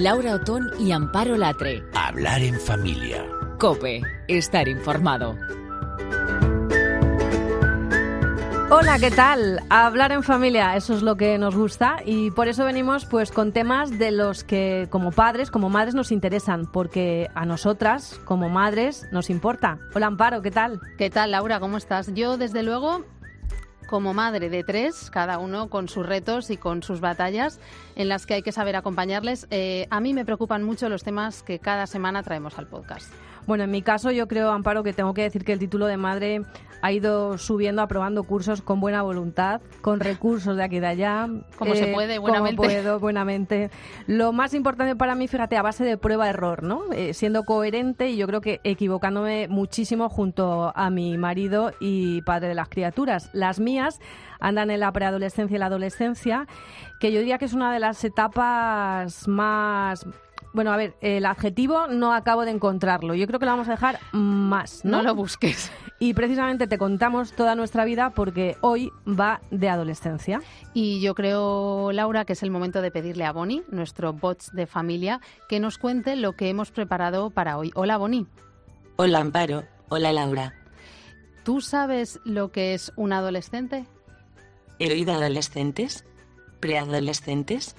Laura Otón y Amparo Latre. Hablar en familia. Cope, estar informado. Hola, ¿qué tal? Hablar en familia, eso es lo que nos gusta y por eso venimos pues con temas de los que como padres, como madres nos interesan, porque a nosotras como madres nos importa. Hola Amparo, ¿qué tal? ¿Qué tal Laura? ¿Cómo estás? Yo desde luego como madre de tres, cada uno con sus retos y con sus batallas en las que hay que saber acompañarles. Eh, a mí me preocupan mucho los temas que cada semana traemos al podcast. Bueno, en mi caso yo creo, Amparo, que tengo que decir que el título de madre ha ido subiendo, aprobando cursos con buena voluntad, con recursos de aquí y de allá. Como se eh, puede, buenamente. Como puedo, buenamente. Lo más importante para mí, fíjate, a base de prueba-error, ¿no? Eh, siendo coherente y yo creo que equivocándome muchísimo junto a mi marido y padre de las criaturas. Las mías andan en la preadolescencia y la adolescencia, que yo diría que es una de las etapas más bueno, a ver, el adjetivo no acabo de encontrarlo. Yo creo que lo vamos a dejar más, ¿no? No lo busques. Y precisamente te contamos toda nuestra vida porque hoy va de adolescencia. Y yo creo, Laura, que es el momento de pedirle a Boni, nuestro bots de familia, que nos cuente lo que hemos preparado para hoy. Hola, Boni. Hola, Amparo. Hola, Laura. ¿Tú sabes lo que es un adolescente? ¿He oído adolescentes? ¿Preadolescentes?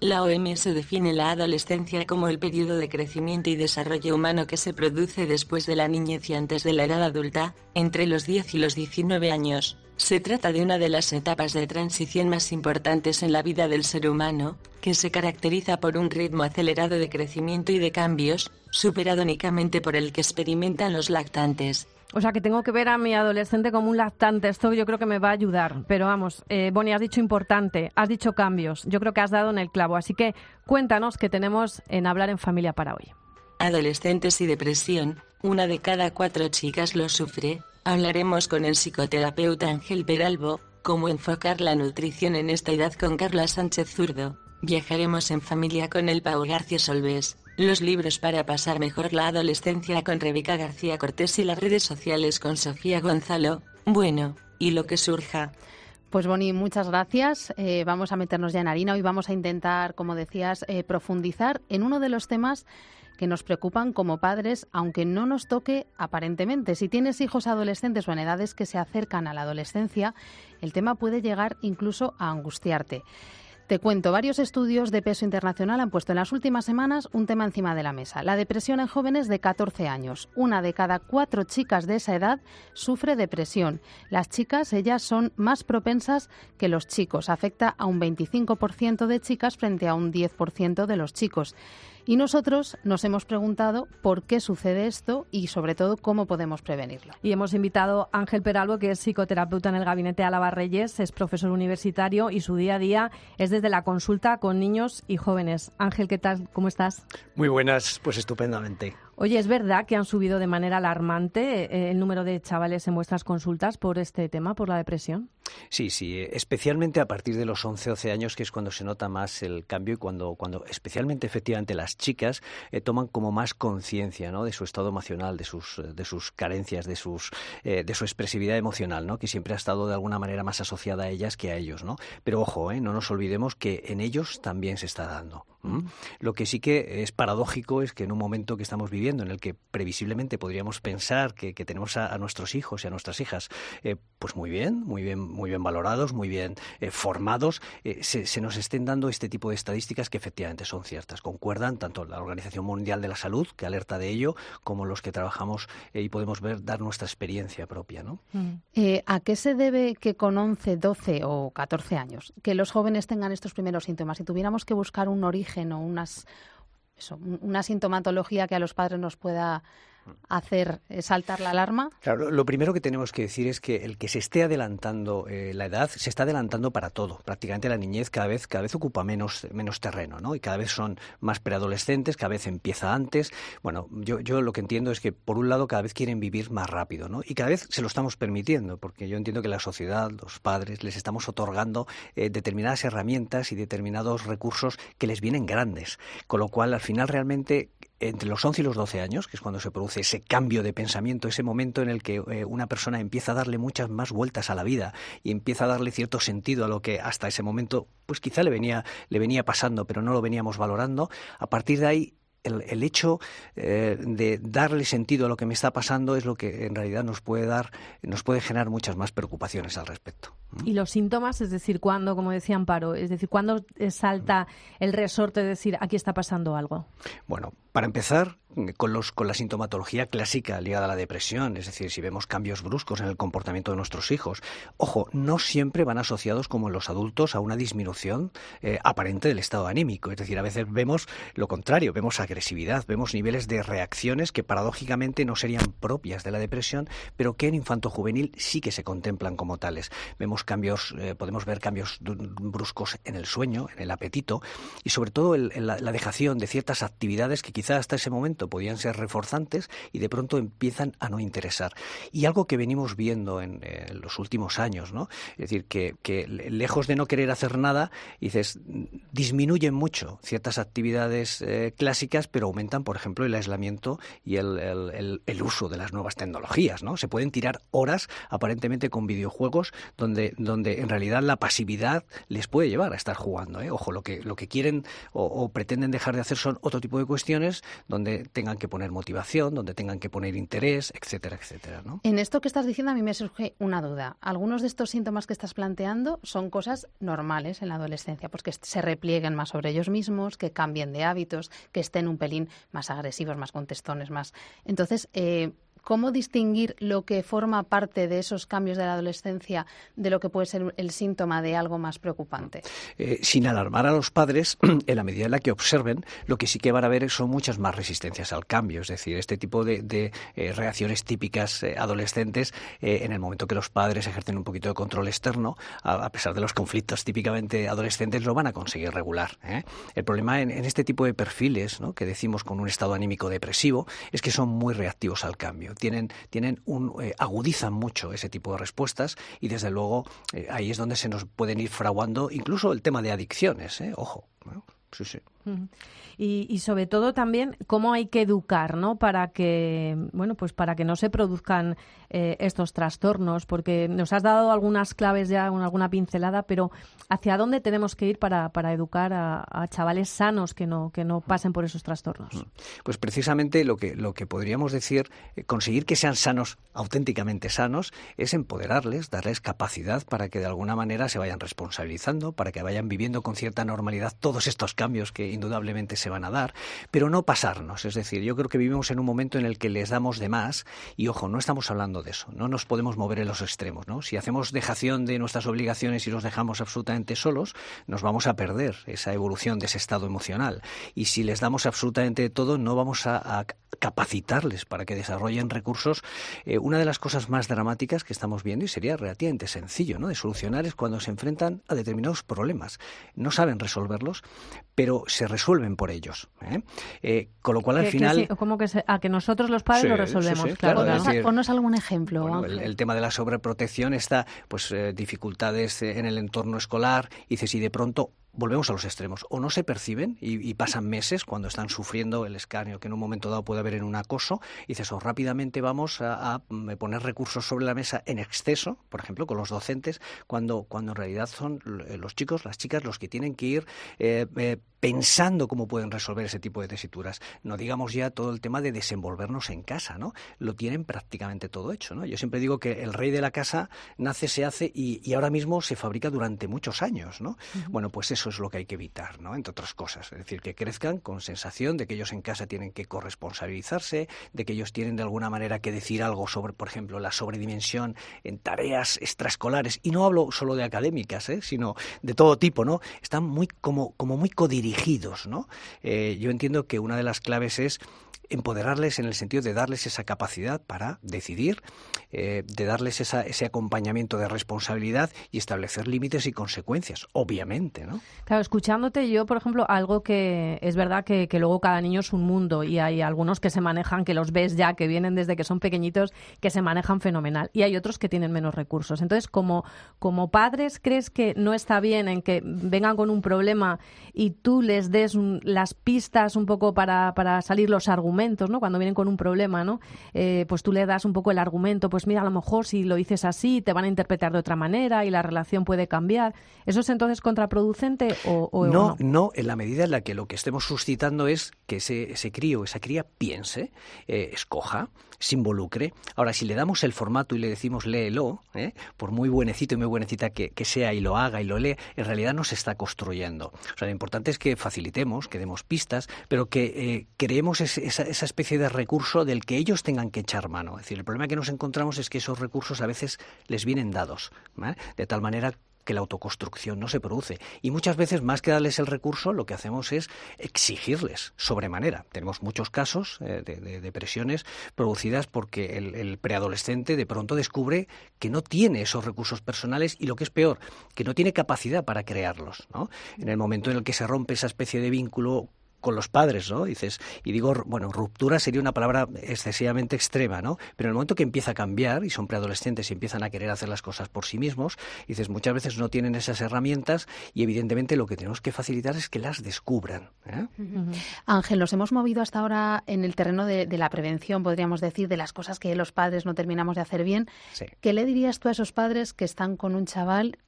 La OMS define la adolescencia como el periodo de crecimiento y desarrollo humano que se produce después de la niñez y antes de la edad adulta, entre los 10 y los 19 años. Se trata de una de las etapas de transición más importantes en la vida del ser humano, que se caracteriza por un ritmo acelerado de crecimiento y de cambios, superado únicamente por el que experimentan los lactantes. O sea, que tengo que ver a mi adolescente como un lactante. Esto yo creo que me va a ayudar. Pero vamos, eh, Bonnie, has dicho importante, has dicho cambios. Yo creo que has dado en el clavo. Así que cuéntanos qué tenemos en Hablar en Familia para hoy. Adolescentes y depresión. Una de cada cuatro chicas lo sufre. Hablaremos con el psicoterapeuta Ángel Peralbo, cómo enfocar la nutrición en esta edad con Carla Sánchez Zurdo. Viajaremos en familia con el Pau García Solves los libros para pasar mejor la adolescencia con Rebeca García Cortés y las redes sociales con Sofía Gonzalo. Bueno, y lo que surja. Pues Boni, muchas gracias. Eh, vamos a meternos ya en harina. Hoy vamos a intentar, como decías, eh, profundizar en uno de los temas que nos preocupan como padres, aunque no nos toque aparentemente. Si tienes hijos adolescentes o en edades que se acercan a la adolescencia, el tema puede llegar incluso a angustiarte. Te cuento, varios estudios de peso internacional han puesto en las últimas semanas un tema encima de la mesa, la depresión en jóvenes de 14 años. Una de cada cuatro chicas de esa edad sufre depresión. Las chicas, ellas son más propensas que los chicos. Afecta a un 25% de chicas frente a un 10% de los chicos. Y nosotros nos hemos preguntado por qué sucede esto y sobre todo cómo podemos prevenirlo. Y hemos invitado a Ángel Peralbo, que es psicoterapeuta en el gabinete Álava Reyes, es profesor universitario y su día a día es desde la consulta con niños y jóvenes. Ángel, ¿qué tal? ¿Cómo estás? Muy buenas, pues estupendamente. Oye, ¿es verdad que han subido de manera alarmante eh, el número de chavales en vuestras consultas por este tema, por la depresión? Sí, sí, eh, especialmente a partir de los 11, 12 años, que es cuando se nota más el cambio y cuando, cuando especialmente efectivamente las chicas eh, toman como más conciencia ¿no? de su estado emocional, de sus, de sus carencias, de, sus, de su expresividad emocional, ¿no? que siempre ha estado de alguna manera más asociada a ellas que a ellos. ¿no? Pero ojo, no nos olvidemos que en ellos también se está dando. Lo que sí que es paradójico es que en un momento que estamos viviendo, en el que previsiblemente podríamos pensar que, tenemos a, nuestros hijos y a nuestras hijas, eh, pues muy bien, muy bien, muy bien valorados, muy bien eh, formados, eh, se, nos estén dando este tipo de estadísticas que efectivamente son ciertas. Concuerdan tanto la Organización Mundial de la Salud, que alerta de ello, como los que trabajamos y podemos ver, dar nuestra experiencia propia. ¿no? ¿A qué se debe que con 11, 12 o 14 años que los jóvenes tengan estos primeros síntomas? Si tuviéramos que buscar un origen unas, una sintomatología que a los padres nos pueda hacer saltar la alarma? Claro, lo primero que tenemos que decir es que el que se esté adelantando eh, la edad se está adelantando para todo. Prácticamente la niñez cada vez, cada vez ocupa menos, menos terreno, ¿no? Y cada vez son más preadolescentes, cada vez empieza antes. Bueno, yo, yo lo que entiendo es que por un lado cada vez quieren vivir más rápido, ¿no? Y cada vez se lo estamos permitiendo, porque yo entiendo que la sociedad, los padres, les estamos otorgando eh, determinadas herramientas y determinados recursos que les vienen grandes. Con lo cual, al final realmente entre los 11 y los 12 años, que es cuando se produce ese cambio de pensamiento, ese momento en el que eh, una persona empieza a darle muchas más vueltas a la vida y empieza a darle cierto sentido a lo que hasta ese momento, pues quizá le venía, le venía pasando, pero no lo veníamos valorando, a partir de ahí el, hecho eh, de darle sentido a lo que me está pasando es lo que en realidad nos puede dar, nos puede generar muchas más preocupaciones al respecto. Y los síntomas, es decir, cuando, como decía Amparo, es decir, cuando salta el resorte de decir aquí está pasando algo. Bueno, para empezar, con, los, con la sintomatología clásica ligada a la depresión, es decir, si vemos cambios bruscos en el comportamiento de nuestros hijos, ojo, no siempre van asociados como en los adultos a una disminución eh, aparente del estado anímico, es decir, a veces vemos lo contrario, vemos agresividad, vemos niveles de reacciones que paradójicamente no serían propias de la depresión, pero que en infanto juvenil sí que se contemplan como tales. Vemos cambios, eh, podemos ver cambios bruscos en el sueño, en el apetito y sobre todo la, la dejación de ciertas actividades que quizá hasta ese momento podían ser reforzantes y de pronto empiezan a no interesar. Y algo que venimos viendo en, los últimos años, ¿no? Es decir, que, lejos de no querer hacer nada, dices, disminuyen mucho ciertas actividades eh, clásicas, pero aumentan, por ejemplo, el aislamiento y el, uso de las nuevas tecnologías, ¿no? Se pueden tirar horas aparentemente con videojuegos donde, donde en realidad la pasividad les puede llevar a estar jugando. ¿eh? Ojo, lo que, lo que quieren o pretenden dejar de hacer son otro tipo de cuestiones donde tengan que poner motivación, donde tengan que poner interés, etcétera, etcétera. ¿no? En esto que estás diciendo a mí me surge una duda. Algunos de estos síntomas que estás planteando son cosas normales en la adolescencia, pues que se replieguen más sobre ellos mismos, que cambien de hábitos, que estén un pelín más agresivos, más contestones, más. Entonces, eh, ¿Cómo distinguir lo que forma parte de esos cambios de la adolescencia de lo que puede ser el síntoma de algo más preocupante? Eh, sin alarmar a los padres, en la medida en la que observen, lo que sí que van a ver son muchas más resistencias al cambio. Es decir, este tipo de, eh, reacciones típicas eh, adolescentes, en el momento que los padres ejercen un poquito de control externo, a, pesar de los conflictos típicamente adolescentes, lo van a conseguir regular. El problema en, este tipo de perfiles, que decimos con un estado anímico depresivo, es que son muy reactivos al cambio tienen, tienen un, eh, agudizan mucho ese tipo de respuestas y desde luego eh, ahí es donde se nos pueden ir fraguando incluso el tema de adicciones, ¿eh? ojo. Sí, sí. Y, sobre todo también cómo hay que educar, ¿no? Para que, bueno, pues para que no se produzcan eh, estos trastornos, porque nos has dado algunas claves ya, alguna pincelada, pero ¿hacia dónde tenemos que ir para, para educar a, chavales sanos que no, que no pasen por esos trastornos? Pues precisamente lo que, lo que podríamos decir, eh, conseguir que sean sanos, auténticamente sanos, es empoderarles, darles capacidad para que de alguna manera se vayan responsabilizando, para que vayan viviendo con cierta normalidad todos estos cambios que indudablemente se van a dar, pero no pasarnos. Es decir, yo creo que vivimos en un momento en el que les damos de más y, ojo, no estamos hablando de eso, no nos podemos mover en los extremos. ¿no? Si hacemos dejación de nuestras obligaciones y los dejamos absolutamente solos, nos vamos a perder esa evolución de ese estado emocional. Y si les damos absolutamente todo, no vamos a, capacitarles para que desarrollen recursos. Eh, una de las cosas más dramáticas que estamos viendo, y sería relativamente sencillo ¿no? de solucionar, es cuando se enfrentan a determinados problemas. No saben resolverlos, pero se resuelven por ellos. ¿eh? Eh, con lo cual, al final. como que a que nosotros los padres lo resolvemos, claro. Ponos algún ejemplo. el, tema de la sobreprotección está, pues, eh, dificultades en el entorno escolar. Y dices, y de pronto volvemos a los extremos. O no se perciben y, pasan meses cuando están sufriendo el escarnio que en un momento dado puede haber en un acoso. Y dices, o rápidamente vamos a, poner recursos sobre la mesa en exceso, por ejemplo, con los docentes, cuando, cuando en realidad son los chicos, las chicas los que tienen que ir eh, eh, pensando cómo pueden resolver ese tipo de tesituras. No digamos ya todo el tema de desenvolvernos en casa, ¿no? Lo tienen prácticamente todo hecho, ¿no? Yo siempre digo que el rey de la casa nace, se hace y, ahora mismo se fabrica durante muchos años, ¿no? Bueno, pues eso es lo que hay que evitar, ¿no? Entre otras cosas. Es decir, que crezcan con sensación de que ellos en casa tienen que corresponsabilizarse, de que ellos tienen de alguna manera que decir algo sobre, por ejemplo, la sobredimensión en tareas extraescolares. Y no hablo solo de académicas, ¿eh? sino de todo tipo, ¿no? Están muy como, como muy codirigidos ¿no? Eh, yo entiendo que una de las claves es empoderarles en el sentido de darles esa capacidad para decidir, eh, de darles ese acompañamiento de responsabilidad y establecer límites y consecuencias, obviamente, ¿no? Claro, escuchándote yo, por ejemplo, algo que es verdad que, que luego cada niño es un mundo y hay algunos que se manejan, que los ves ya, que vienen desde que son pequeñitos, que se manejan fenomenal y hay otros que tienen menos recursos. Entonces, como, como padres, ¿crees que no está bien en que vengan con un problema y tú les des las pistas un poco para, para salir los argumentos, ¿no? Cuando vienen con un problema, ¿no? Eh, pues tú le das un poco el argumento, pues mira, a lo mejor si lo dices así, te van a interpretar de otra manera y la relación puede cambiar. ¿Eso es entonces contraproducente o, no, no? en la medida en la que lo que estemos suscitando es que ese, ese crío, esa cría piense, eh, escoja, se involucre. Ahora, si le damos el formato y le decimos léelo, ¿eh? por muy buenecito y muy buenecita que, sea y lo haga y lo lee, en realidad no se está construyendo. O sea, lo importante es que facilitemos, que demos pistas, pero que eh, creemos esa, esa, especie de recurso del que ellos tengan que echar mano. Es decir, el problema que nos encontramos es que esos recursos a veces les vienen dados, de tal manera que la autoconstrucción no se produce. Y muchas veces, más que darles el recurso, lo que hacemos es exigirles sobremanera. Tenemos muchos casos eh, de, depresiones producidas porque el, preadolescente de pronto descubre que no tiene esos recursos personales y lo que es peor, que no tiene capacidad para crearlos. En el momento en el que se rompe esa especie de vínculo con los padres, ¿no? Dices, y digo, bueno, ruptura sería una palabra excesivamente extrema, ¿no? Pero en el momento que empieza a cambiar y son preadolescentes y empiezan a querer hacer las cosas por sí mismos, dices, muchas veces no tienen esas herramientas y evidentemente lo que tenemos que facilitar es que las descubran. ¿eh? Ángel, nos hemos movido hasta ahora en el terreno de, la prevención, podríamos decir, de las cosas que los padres no terminamos de hacer bien. ¿Qué le dirías tú a esos padres que están con un chaval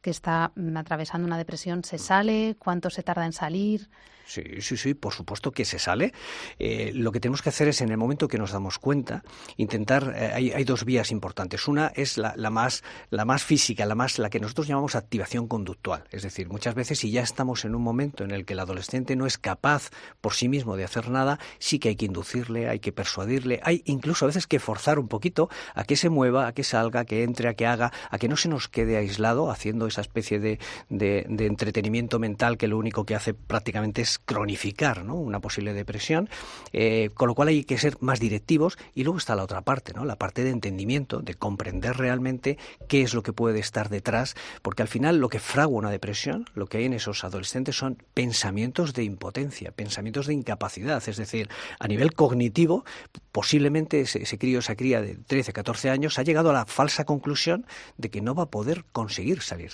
que está mm, atravesando una depresión? ¿Se sale? ¿Cuánto se tarda en salir? Sí, sí, sí, por supuesto que se sale. Eh, lo que tenemos que hacer es, en el momento que nos damos cuenta, intentar. Eh, hay, dos vías importantes. Una es la, más, la más física, la más, la que nosotros llamamos activación conductual. Es decir, muchas veces, si ya estamos en un momento en el que el adolescente no es capaz por sí mismo de hacer nada, sí que hay que inducirle, hay que persuadirle, hay incluso a veces que forzar un poquito a que se mueva, a que salga, a que entre, a que haga, a que no se nos quede aislado haciendo esa especie de, de, de entretenimiento mental que lo único que hace prácticamente es cronificar ¿no? una posible depresión, eh, con lo cual hay que ser más directivos y luego está la otra parte, ¿no? la parte de entendimiento, de comprender realmente qué es lo que puede estar detrás, porque al final lo que fragua una depresión, lo que hay en esos adolescentes son pensamientos de impotencia, pensamientos de incapacidad, es decir, a nivel cognitivo, posiblemente ese, ese crío, esa cría de 13, 14 años ha llegado a la falsa conclusión de que no va a poder conseguir salir.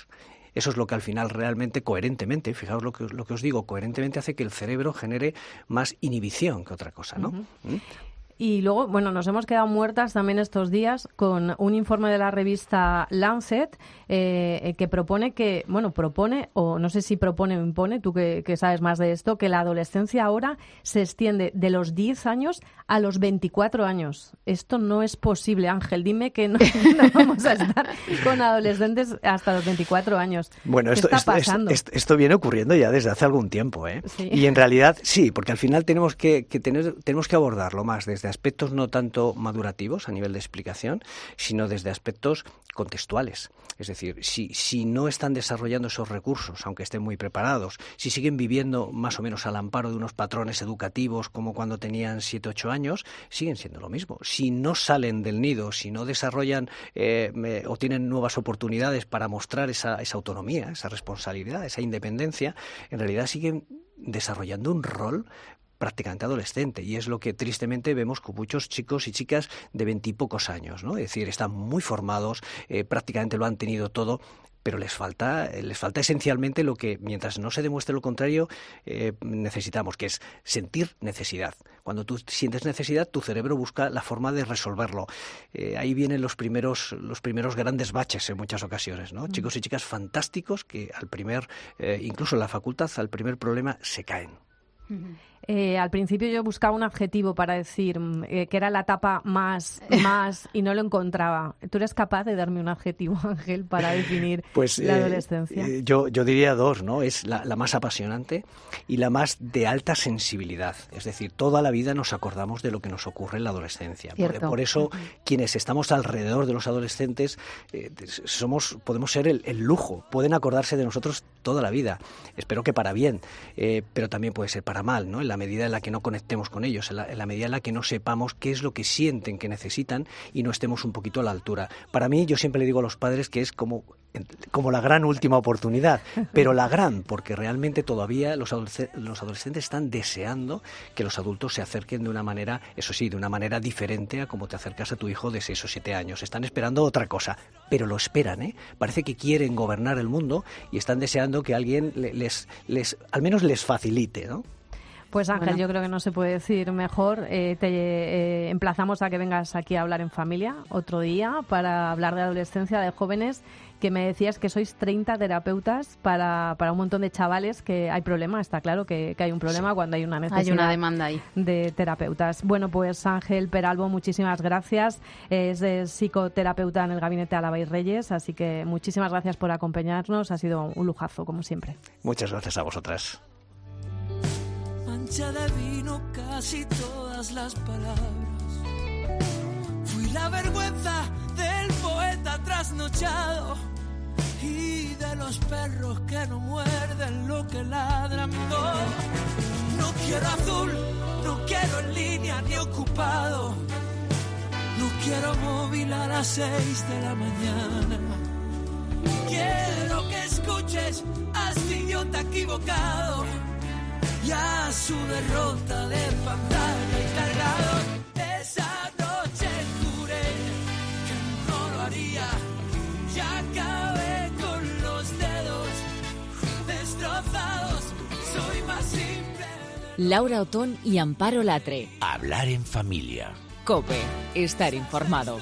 Eso es lo que al final realmente, coherentemente, fijaos lo que, lo que os digo, coherentemente hace que el cerebro genere más inhibición que otra cosa, ¿no? ¿Mm? Y luego, bueno, nos hemos quedado muertas también estos días con un informe de la revista Lancet eh, que propone que, bueno, propone, o no sé si propone o impone, tú que, sabes más de esto, que la adolescencia ahora se extiende de los 10 años a los 24 años. Esto no es posible, Ángel. Dime que no, vamos a estar con adolescentes hasta los 24 años. Bueno, esto, está pasando? Esto, viene ocurriendo ya desde hace algún tiempo, ¿eh? Y en realidad sí, porque al final tenemos que, tener, tenemos que abordarlo más desde aspectos no tanto madurativos a nivel de explicación, sino desde aspectos contextuales. Es decir, si, si no están desarrollando esos recursos, aunque estén muy preparados, si siguen viviendo más o menos al amparo de unos patrones educativos como cuando tenían 7, 8 años, siguen siendo lo mismo. Si no salen del nido, si no desarrollan eh, o tienen nuevas oportunidades para mostrar esa, esa autonomía, esa responsabilidad, esa independencia, en realidad siguen desarrollando un rol prácticamente adolescente y es lo que tristemente vemos con muchos chicos y chicas de veintipocos años, ¿no? Es decir, están muy formados, eh, prácticamente lo han tenido todo, pero les falta, les falta esencialmente lo que, mientras no se demuestre lo contrario, eh, necesitamos, que es sentir necesidad. Cuando tú sientes necesidad, tu cerebro busca la forma de resolverlo. Eh, ahí vienen los primeros, los primeros grandes baches en muchas ocasiones, ¿no? Mm. Chicos y chicas fantásticos que al primer, incluso en la facultad, al primer problema se caen. Eh, al principio yo buscaba un adjetivo para decir mm, eh, que era la etapa más, más y no lo encontraba. ¿Tú eres capaz de darme un adjetivo, Ángel, para definir pues, la eh, adolescencia? yo, yo diría dos, ¿no? Es la, más apasionante y la más de alta sensibilidad. Es decir, toda la vida nos acordamos de lo que nos ocurre en la adolescencia. Por, eso, quienes estamos alrededor de los adolescentes, somos, podemos ser el, el, lujo, pueden acordarse de nosotros toda la vida. Espero que para bien, pero también puede ser para mal, ¿no? la medida en la que no conectemos con ellos, en la, medida en la que no sepamos qué es lo que sienten que necesitan y no estemos un poquito a la altura. Para mí, yo siempre le digo a los padres que es como como la gran última oportunidad, pero la gran, porque realmente todavía los, los adolescentes están deseando que los adultos se acerquen de una manera, eso sí, de una manera diferente a como te acercas a tu hijo de 6 o 7 años. Están esperando otra cosa, pero lo esperan, ¿eh? Parece que quieren gobernar el mundo y están deseando que alguien les, les al menos les facilite, ¿no? Pues Ángel, yo creo que no se puede decir mejor. Eh, te eh, emplazamos a que vengas aquí a hablar en familia otro día para hablar de adolescencia, de jóvenes, que me decías que sois 30 terapeutas para, para un montón de chavales que hay problema, está claro que, hay un problema cuando hay una necesidad hay una demanda ahí. de terapeutas. Bueno, pues Ángel Peralbo, muchísimas gracias. Es psicoterapeuta en el gabinete Álava y Reyes, así que muchísimas gracias por acompañarnos. Ha sido un lujazo, como siempre. Muchas gracias a vosotras de vino casi todas las palabras. Fui la vergüenza del poeta trasnochado y de los perros que no muerden lo que ladran. No, no quiero azul, no quiero en línea ni ocupado. No quiero móvil a las seis de la mañana. Quiero que escuches a este idiota equivocado ya su derrota de pantalla y cargador. Esa noche juré que no lo haría, ya acabé con los dedos destrozados, soy más simple. Laura Otón y Amparo Latre. Hablar en familia. Cope, estar informado.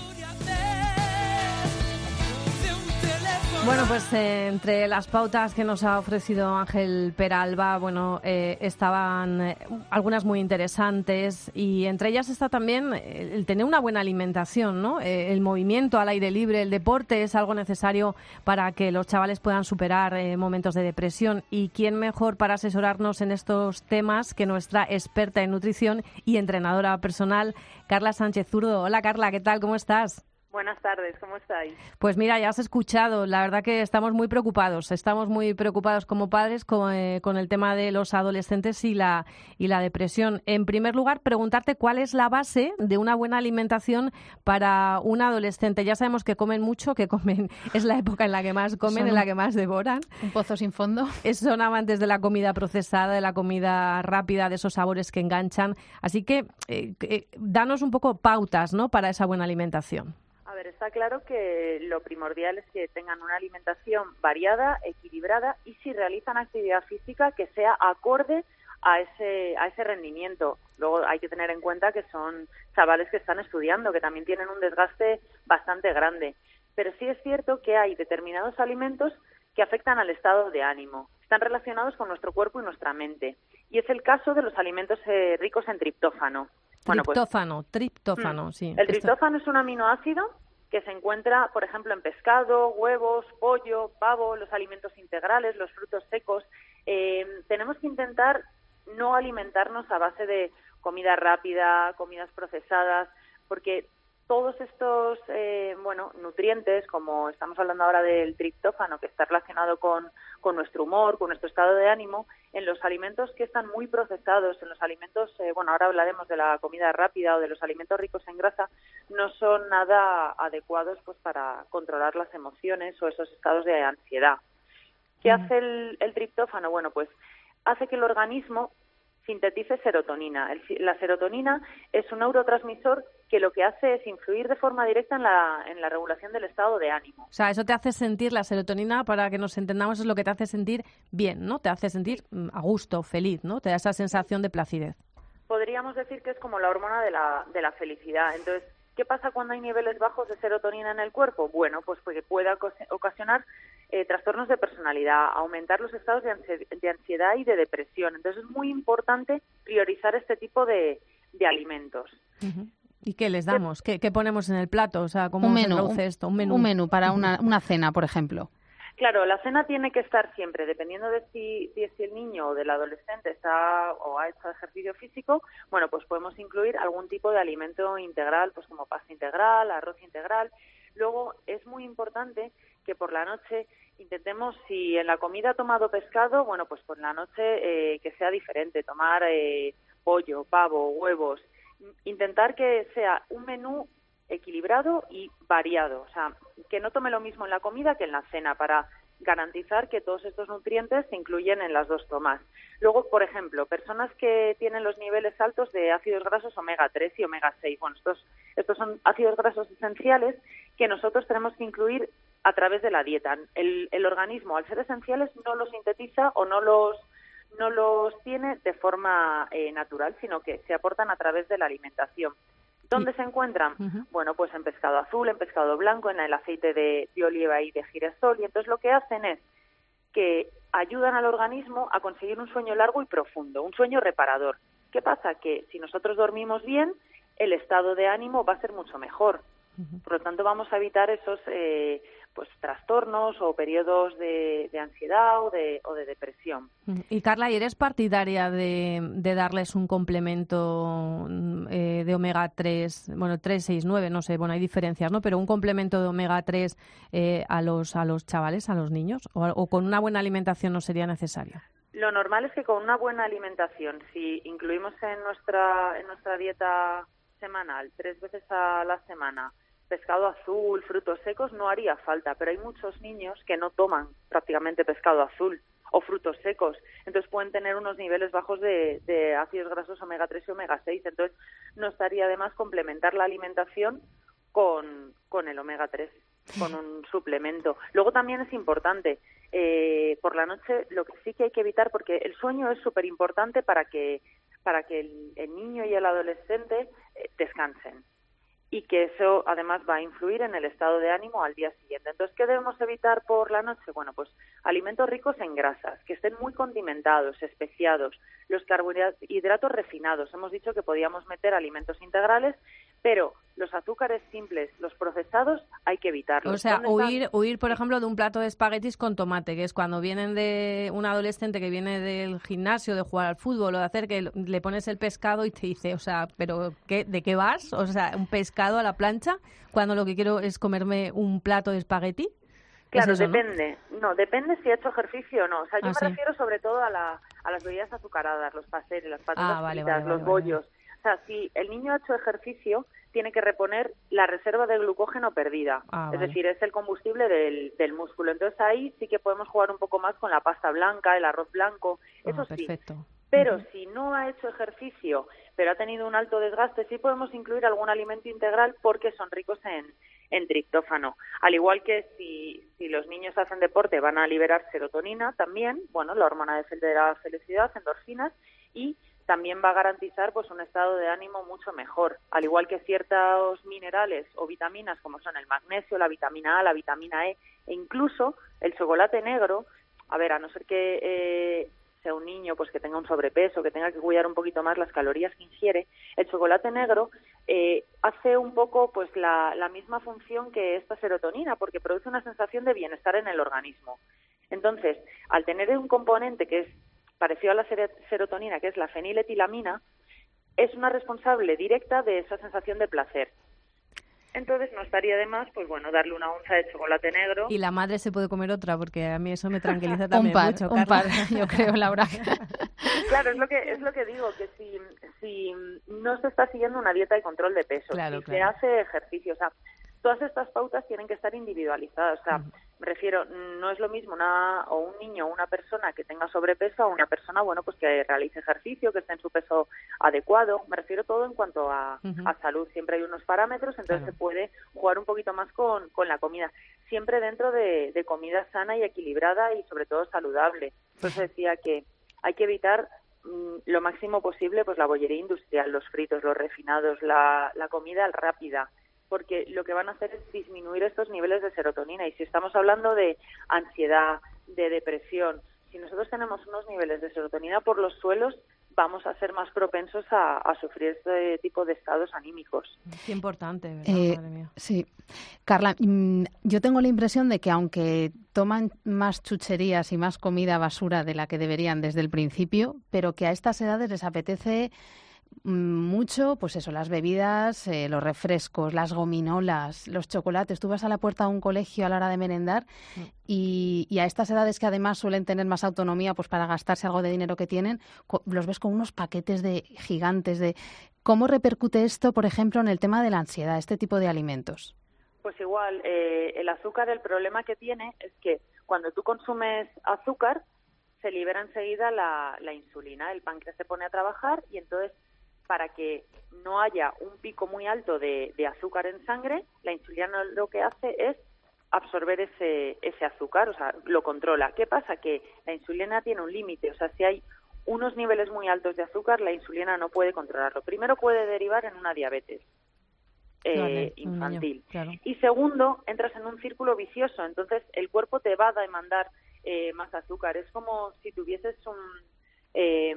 Bueno, pues eh, entre las pautas que nos ha ofrecido Ángel Peralba, bueno, eh, estaban eh, algunas muy interesantes y entre ellas está también el tener una buena alimentación, ¿no? el movimiento al aire libre, el deporte es algo necesario para que los chavales puedan superar momentos de depresión y quién mejor para asesorarnos en estos temas que nuestra experta en nutrición y entrenadora personal, Carla Sánchez Zurdo. Hola Carla, ¿qué tal? ¿Cómo estás? Buenas tardes, ¿cómo estáis? Pues mira, ya has escuchado, la verdad que estamos muy preocupados, estamos muy preocupados como padres con, eh, con, el tema de los adolescentes y la, y la depresión. En primer lugar, preguntarte cuál es la base de una buena alimentación para un adolescente. Ya sabemos que comen mucho, que comen, es la época en la que más comen, en la que más devoran. Un pozo sin fondo. son amantes de la comida procesada, de la comida rápida, de esos sabores que enganchan. Así que eh, eh, danos un poco pautas ¿no? para esa buena alimentación está claro que lo primordial es que tengan una alimentación variada, equilibrada y si realizan actividad física que sea acorde a ese, a ese rendimiento. Luego hay que tener en cuenta que son chavales que están estudiando, que también tienen un desgaste bastante grande. Pero sí es cierto que hay determinados alimentos que afectan al estado de ánimo. Están relacionados con nuestro cuerpo y nuestra mente. Y es el caso de los alimentos eh, ricos en triptófano. Bueno, pues triptófano, triptófano, mm. sí. El triptófano es un aminoácido que se encuentra, por ejemplo, en pescado, huevos, pollo, pavo, los alimentos integrales, los frutos secos. Eh, tenemos que intentar no alimentarnos a base de comida rápida, comidas procesadas, porque todos estos eh, bueno nutrientes, como estamos hablando ahora del triptófano, que está relacionado con, con, nuestro humor, con nuestro estado de ánimo, en los alimentos que están muy procesados, en los alimentos, eh, bueno, ahora hablaremos de la comida rápida o de los alimentos ricos en grasa, no son nada adecuados pues para controlar las emociones o esos estados de ansiedad. ¿Qué hace el, el triptófano? Bueno, pues hace que el organismo sintetice serotonina. la serotonina es un neurotransmisor que lo que hace es influir de forma directa en la, en la regulación del estado de ánimo. O sea, eso te hace sentir, la serotonina, para que nos entendamos, es lo que te hace sentir bien, ¿no? Te hace sentir mm, a gusto, feliz, ¿no? Te da esa sensación de placidez. Podríamos decir que es como la hormona de la, de la felicidad. Entonces, ¿Qué pasa cuando hay niveles bajos de serotonina en el cuerpo? Bueno, pues porque puede ocasionar eh, trastornos de personalidad, aumentar los estados de, ansiedad y de depresión. Entonces es muy importante priorizar este tipo de, alimentos. ¿Y qué les damos? ¿Qué, ponemos en el plato? O sea, ¿cómo un menú, esto? Un menú. Un menú para una, una cena, por ejemplo. Claro, la cena tiene que estar siempre, dependiendo de si, si, el niño o del adolescente está o ha hecho ejercicio físico, bueno, pues podemos incluir algún tipo de alimento integral, pues como pasta integral, arroz integral. Luego es muy importante que por la noche intentemos, si en la comida ha tomado pescado, bueno, pues por la noche eh, que sea diferente, tomar eh, pollo, pavo, huevos, intentar que sea un menú equilibrado y variado, o sea, que no tome lo mismo en la comida que en la cena para garantizar que todos estos nutrientes se incluyen en las dos tomas. Luego, por ejemplo, personas que tienen los niveles altos de ácidos grasos omega 3 y omega 6. Bueno, estos, estos son ácidos grasos esenciales que nosotros tenemos que incluir a través de la dieta. El, el organismo, al ser esenciales, no los sintetiza o no los no los tiene de forma eh, natural, sino que se aportan a través de la alimentación. ¿Dónde se encuentran? Bueno, pues en pescado azul, en pescado blanco, en el aceite de, oliva y de girasol. Y entonces lo que hacen es que ayudan al organismo a conseguir un sueño largo y profundo, un sueño reparador. ¿Qué pasa? Que si nosotros dormimos bien, el estado de ánimo va a ser mucho mejor. Por lo tanto, vamos a evitar esos eh, pues trastornos o periodos de, ansiedad o de, o de, depresión. Y Carla, ¿y eres partidaria de, darles un complemento eh, de omega 3, bueno, 3, 6, 9, no sé, bueno, hay diferencias, ¿no? Pero un complemento de omega 3 eh, a, los, a los chavales, a los niños, o, con una buena alimentación no sería necesario? Lo normal es que con una buena alimentación, si incluimos en nuestra, en nuestra dieta semanal, tres veces a la semana, pescado azul, frutos secos, no haría falta, pero hay muchos niños que no toman prácticamente pescado azul o frutos secos, entonces pueden tener unos niveles bajos de, ácidos grasos omega 3 y omega 6, entonces no estaría de más complementar la alimentación con, con el omega 3, con un suplemento. Luego también es importante, eh, por la noche lo que sí que hay que evitar, porque el sueño es súper importante para que, para que el, niño y el adolescente eh, descansen y que eso además va a influir en el estado de ánimo al día siguiente. Entonces, ¿qué debemos evitar por la noche? Bueno, pues alimentos ricos en grasas, que estén muy condimentados, especiados, los carbohidratos refinados. Hemos dicho que podíamos meter alimentos integrales, pero los azúcares simples, los procesados, hay que evitarlos. O sea, huir, huir, por ejemplo, de un plato de espaguetis con tomate, que es cuando vienen de un adolescente que viene del gimnasio, de jugar al fútbol o de hacer que le pones el pescado y te dice, o sea, ¿pero qué, de qué vas? O sea, un pescado a la plancha, cuando lo que quiero es comerme un plato de espagueti. Claro, depende. ¿no? depende si ha hecho ejercicio o no. O sea, yo ah, me refiero sobre todo a, la, a las bebidas azucaradas, los pasteles, las patatas ah, fritas, los bollos. O sea, si el niño ha hecho ejercicio, tiene que reponer la reserva de glucógeno perdida. Ah, es decir, es el combustible del, del, músculo. Entonces ahí sí que podemos jugar un poco más con la pasta blanca, el arroz blanco. Ah, eso sí. Pero si no ha hecho ejercicio, pero ha tenido un alto desgaste, sí podemos incluir algún alimento integral porque son ricos en, en triptófano. Al igual que si, si los niños hacen deporte van a liberar serotonina también, bueno, la hormona de la felicidad, endorfinas, y también va a garantizar pues un estado de ánimo mucho mejor, al igual que ciertos minerales o vitaminas como son el magnesio, la vitamina A, la vitamina E e incluso el chocolate negro, a ver, a no ser que eh, sea un niño pues que tenga un sobrepeso, que tenga que cuidar un poquito más las calorías que ingiere, el chocolate negro eh, hace un poco pues la, la misma función que esta serotonina porque produce una sensación de bienestar en el organismo. Entonces, al tener un componente que es parecido a la serotonina, que es la feniletilamina, es una responsable directa de esa sensación de placer. Entonces no estaría de más, pues bueno, darle una onza de chocolate negro. Y la madre se puede comer otra, porque a mí eso me tranquiliza también un mucho. Un par, yo creo, Laura. claro, es lo que es lo que digo, que si, si no se está siguiendo una dieta de control de peso, si se hace ejercicio, o sea, todas estas pautas tienen que estar individualizadas. O sea, me refiero, no es lo mismo una, o un niño o una persona que tenga sobrepeso a una persona, bueno, pues que realice ejercicio, que esté en su peso adecuado. Me refiero todo en cuanto a, salud. Siempre hay unos parámetros, entonces se puede jugar un poquito más con, con la comida. Siempre dentro de, de comida sana y equilibrada y sobre todo saludable. Entonces decía que hay que evitar mm, lo máximo posible pues la bollería industrial, los fritos, los refinados, la, la comida rápida porque lo que van a hacer es disminuir estos niveles de serotonina. Y si estamos hablando de ansiedad, de depresión, si nosotros tenemos unos niveles de serotonina por los suelos, vamos a ser más propensos a, sufrir este tipo de estados anímicos. Qué importante, ¿verdad? Eh, sí. Carla, mm, yo tengo la impresión de que aunque toman más chucherías y más comida basura de la que deberían desde el principio, pero que a estas edades les apetece mucho, pues eso, las bebidas, eh, los refrescos, las gominolas, los chocolates. Tú vas a la puerta de un colegio a la hora de merendar y, y, a estas edades que además suelen tener más autonomía, pues para gastarse algo de dinero que tienen, los ves con unos paquetes de gigantes de ¿Cómo repercute esto, por ejemplo, en el tema de la ansiedad, este tipo de alimentos? Pues igual, eh, el azúcar, el problema que tiene es que cuando tú consumes azúcar, se libera enseguida la, insulina, el páncreas se pone a trabajar y entonces para que no haya un pico muy alto de, azúcar en sangre, la insulina lo que hace es absorber ese, ese azúcar, o sea, lo controla. ¿Qué pasa? Que la insulina tiene un límite, o sea, si hay unos niveles muy altos de azúcar, la insulina no puede controlarlo. Primero puede derivar en una diabetes eh, infantil. Y segundo, entras en un círculo vicioso, entonces el cuerpo te va a demandar eh, más azúcar. Es como si tuvieses un... Eh,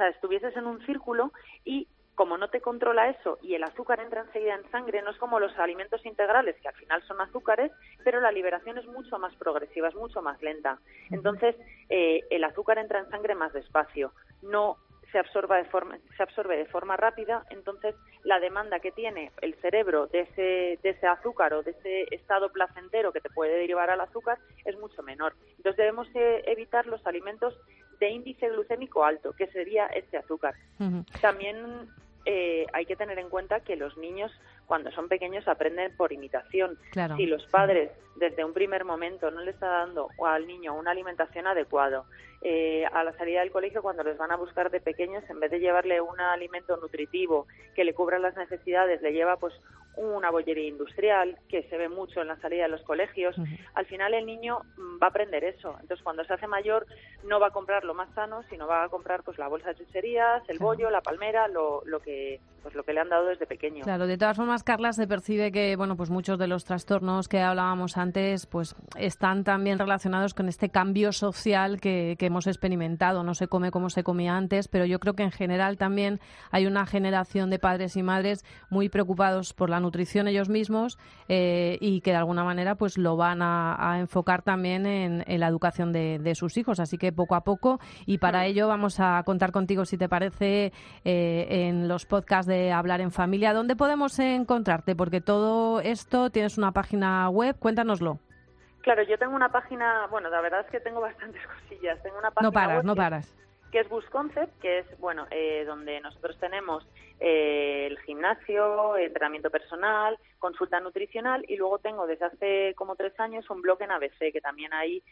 sea, estuvieses en un círculo y como no te controla eso y el azúcar entra enseguida en sangre, no es como los alimentos integrales, que al final son azúcares, pero la liberación es mucho más progresiva, es mucho más lenta. Entonces, eh, el azúcar entra en sangre más despacio, no se absorba de forma, se absorbe de forma rápida, entonces la demanda que tiene el cerebro de ese, de ese azúcar o de ese estado placentero que te puede derivar al azúcar es mucho menor. Entonces debemos eh, evitar los alimentos de índice glucémico alto, que sería este azúcar. También eh, hay que tener en cuenta que los niños cuando son pequeños aprenden por imitación. Si los padres desde un primer momento no le están dando al niño una alimentación adecuada, eh, a la salida del colegio cuando les van a buscar de pequeños, en vez de llevarle un alimento nutritivo que le cubra las necesidades, le lleva pues una bollería industrial que se ve mucho en la salida de los colegios. Al final el niño va a aprender eso. Entonces cuando se hace mayor no va a comprar lo más sano, sino va a comprar pues la bolsa de chucherías, el bollo, la palmera, lo, lo que pues lo que le han dado desde pequeño. Claro, de todas formas, Carla, se percibe que bueno, pues muchos de los trastornos que hablábamos antes, pues están también relacionados con este cambio social que, que hemos experimentado. No se come como se comía antes, pero yo creo que en general también hay una generación de padres y madres muy preocupados por la nutrición ellos mismos eh, y que de alguna manera pues lo van a, enfocar también en, la educación de, sus hijos. Así que poco a poco y para ello vamos a contar contigo, si te parece, eh, en los podcasts de Hablar en Familia. ¿Dónde podemos encontrarte? Porque todo esto tienes una página web, cuéntanoslo. Claro, yo tengo una página, bueno, la verdad es que tengo bastantes cosillas. Tengo una página no paras, no paras que es Busconcept, que es bueno eh, donde nosotros tenemos eh, el gimnasio, entrenamiento personal, consulta nutricional y luego tengo desde hace como tres años un blog en ABC que también ahí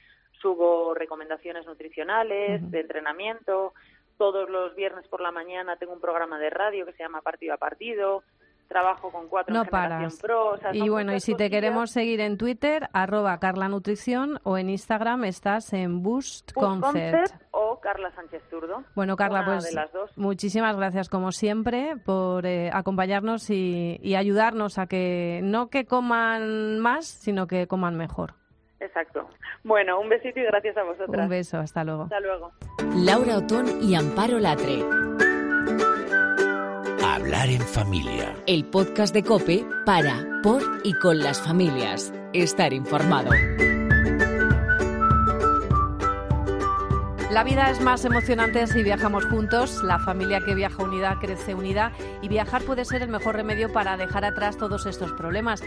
subo recomendaciones nutricionales, de entrenamiento. Todos los viernes por la mañana tengo un programa de radio que se llama Partido a Partido trabajo con cuatro no paras. y bueno, y si te queremos seguir en Twitter, arroba Carla Nutrición o en Instagram estás en Boost, Concept. O Carla Sánchez Zurdo. Bueno, Carla, pues muchísimas gracias como siempre por eh, acompañarnos y, y ayudarnos a que no que coman más, sino que coman mejor. Exacto. Bueno, un besito y gracias a vosotras. Un beso, hasta luego. Hasta luego. Laura Otón y Amparo Latre. Hablar en familia. El podcast de Cope para, por y con las familias. Estar informado. La vida es más emocionante si viajamos juntos, la familia que viaja unida crece unida y viajar puede ser el mejor remedio para dejar atrás todos estos problemas.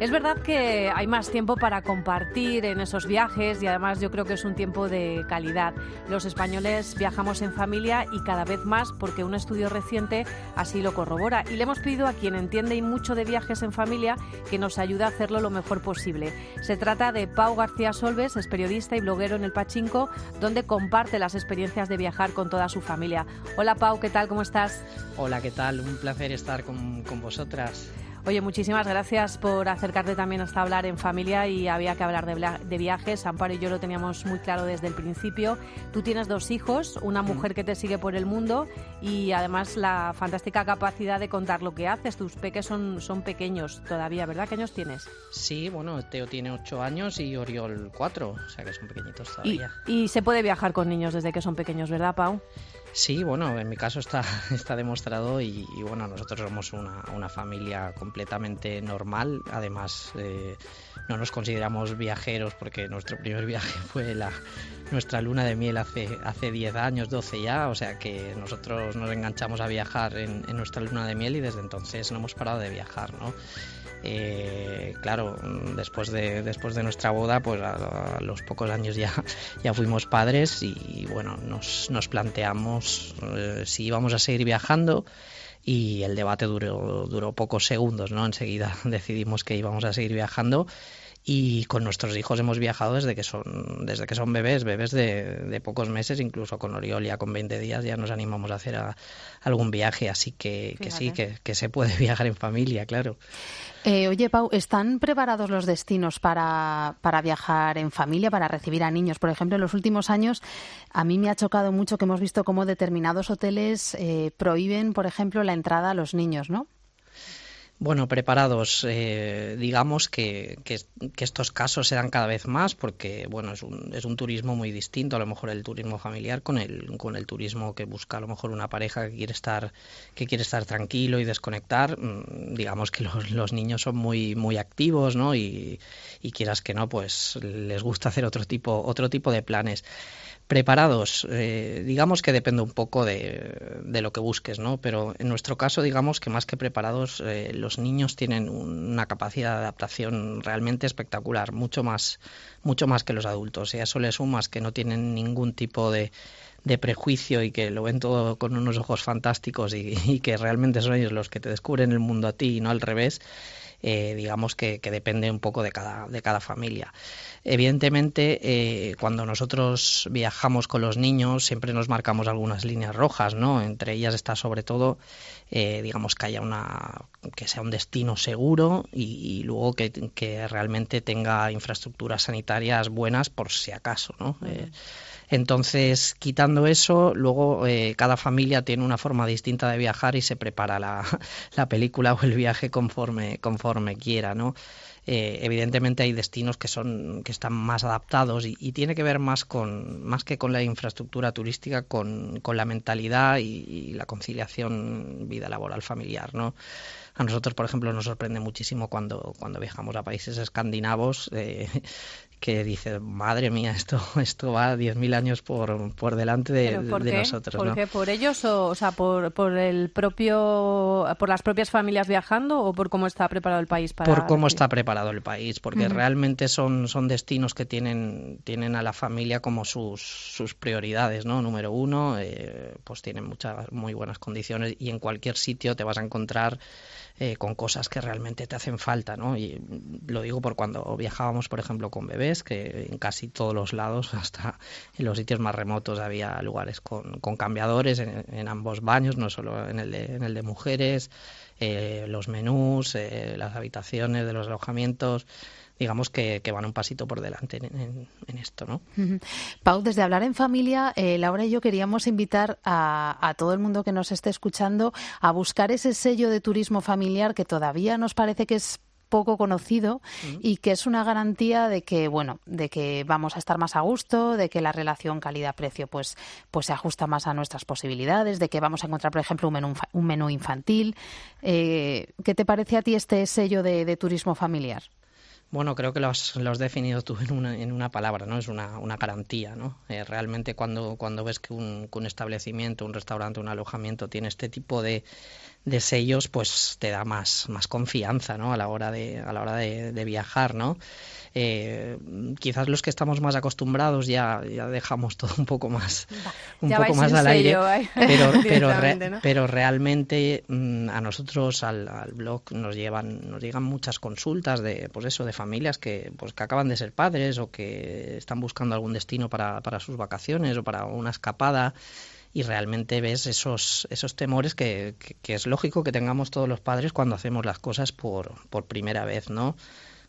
Es verdad que hay más tiempo para compartir en esos viajes y además yo creo que es un tiempo de calidad. Los españoles viajamos en familia y cada vez más porque un estudio reciente así lo corrobora. Y le hemos pedido a quien entiende y mucho de viajes en familia que nos ayude a hacerlo lo mejor posible. Se trata de Pau García Solves, es periodista y bloguero en El Pachinko, donde comparte las experiencias de viajar con toda su familia. Hola Pau, ¿qué tal? ¿Cómo estás? Hola, ¿qué tal? Un placer estar con, con vosotras. Oye, muchísimas gracias por acercarte también hasta hablar en familia y había que hablar de, viajes. Amparo y yo lo teníamos muy claro desde el principio. Tú tienes dos hijos, una mujer que te sigue por el mundo y además la fantástica capacidad de contar lo que haces. Tus peques son, son pequeños todavía, ¿verdad? ¿Qué años tienes? Sí, bueno, Teo tiene ocho años y Oriol cuatro, o sea que son pequeñitos todavía. Y, y se puede viajar con niños desde que son pequeños, ¿verdad, Pau? Sí, bueno, en mi caso está, está demostrado y, bueno, nosotros somos una, una, familia completamente normal. Además, eh, no nos consideramos viajeros porque nuestro primer viaje fue la, nuestra luna de miel hace hace 10 años, 12 ya, o sea que nosotros nos enganchamos a viajar en, en nuestra luna de miel y desde entonces no hemos parado de viajar, ¿no? Eh, claro, después de, después de nuestra boda, pues a, los pocos años ya, ya fuimos padres y bueno, nos, nos planteamos eh, si íbamos a seguir viajando y el debate duró, duró pocos segundos, ¿no? Enseguida decidimos que íbamos a seguir viajando y con nuestros hijos hemos viajado desde que son desde que son bebés bebés de, pocos meses incluso con Oriol ya con 20 días ya nos animamos a hacer algún viaje así que, que sí que, que, se puede viajar en familia claro. Eh, oye Pau están preparados los destinos para, para viajar en familia para recibir a niños por ejemplo en los últimos años a mí me ha chocado mucho que hemos visto cómo determinados hoteles eh, prohíben por ejemplo la entrada a los niños no bueno, preparados, eh, digamos que, que, estos casos se dan cada vez más porque, bueno, es un, es un turismo muy distinto, a lo mejor el turismo familiar con el, con el turismo que busca a lo mejor una pareja que quiere estar, que quiere estar tranquilo y desconectar. Mm, digamos que los, los niños son muy, muy activos, ¿no? Y, y quieras que no, pues les gusta hacer otro tipo, otro tipo de planes. Preparados, eh, digamos que depende un poco de, de, lo que busques, ¿no? Pero en nuestro caso, digamos que más que preparados, eh, los niños tienen una capacidad de adaptación realmente espectacular, mucho más, mucho más que los adultos. Y a eso le sumas que no tienen ningún tipo de, de prejuicio y que lo ven todo con unos ojos fantásticos y, y, que realmente son ellos los que te descubren el mundo a ti y no al revés, eh, digamos que, que, depende un poco de cada, de cada familia. Evidentemente, eh, cuando nosotros viajamos con los niños, siempre nos marcamos algunas líneas rojas, ¿no? Entre ellas está sobre todo, eh, digamos, que haya una, que sea un destino seguro y, luego que, que, realmente tenga infraestructuras sanitarias buenas por si acaso, ¿no? Entonces, quitando eso, luego eh, cada familia tiene una forma distinta de viajar y se prepara la, la película o el viaje conforme, conforme quiera, ¿no? Eh, evidentemente hay destinos que son que están más adaptados y, tiene que ver más con más que con la infraestructura turística con, con la mentalidad y, y, la conciliación vida laboral familiar no a nosotros por ejemplo nos sorprende muchísimo cuando cuando viajamos a países escandinavos eh, que dice, madre mía, esto, esto va 10.000 años por, por delante de, por de qué? nosotros. ¿Por ¿no? qué? ¿Por ellos o, o sea, por, por, el propio, por las propias familias viajando o por cómo está preparado el país para Por cómo está preparado el país, porque uh -huh. realmente son, son destinos que tienen, tienen a la familia como sus, sus prioridades, ¿no? Número uno, eh, pues tienen muchas, muy buenas condiciones y en cualquier sitio te vas a encontrar eh, con cosas que realmente te hacen falta, ¿no? Y lo digo por cuando viajábamos, por ejemplo, con bebés, que en casi todos los lados, hasta en los sitios más remotos, había lugares con, con cambiadores en, ambos baños, no solo en el de, en el de mujeres, eh, los menús, eh, las habitaciones de los alojamientos digamos que, que, van un pasito por delante en, en, en esto, ¿no? Pau, desde hablar en familia, eh, Laura y yo queríamos invitar a, a, todo el mundo que nos esté escuchando a buscar ese sello de turismo familiar que todavía nos parece que es poco conocido y que es una garantía de que bueno de que vamos a estar más a gusto de que la relación calidad precio pues pues se ajusta más a nuestras posibilidades de que vamos a encontrar por ejemplo un menú un menú infantil. Eh, qué te parece a ti este sello de, de turismo familiar bueno, creo que lo has, has definido tú en una, en una, palabra, ¿no? Es una, una garantía, ¿no? Eh, realmente cuando, cuando ves que un, que un, establecimiento, un restaurante, un alojamiento tiene este tipo de, de sellos, pues te da más, más confianza, ¿no? A la hora de, a la hora de, de viajar, ¿no? Eh, quizás los que estamos más acostumbrados ya, ya dejamos todo un poco más, un ya poco más al aire, pero, pero, re, ¿no? pero realmente mmm, a nosotros al, al, blog nos llevan, nos llegan muchas consultas de, pues eso, de familias que, pues que acaban de ser padres o que están buscando algún destino para, para sus vacaciones o para una escapada y realmente ves esos, esos temores que, que, es lógico que tengamos todos los padres cuando hacemos las cosas por, por primera vez, ¿no?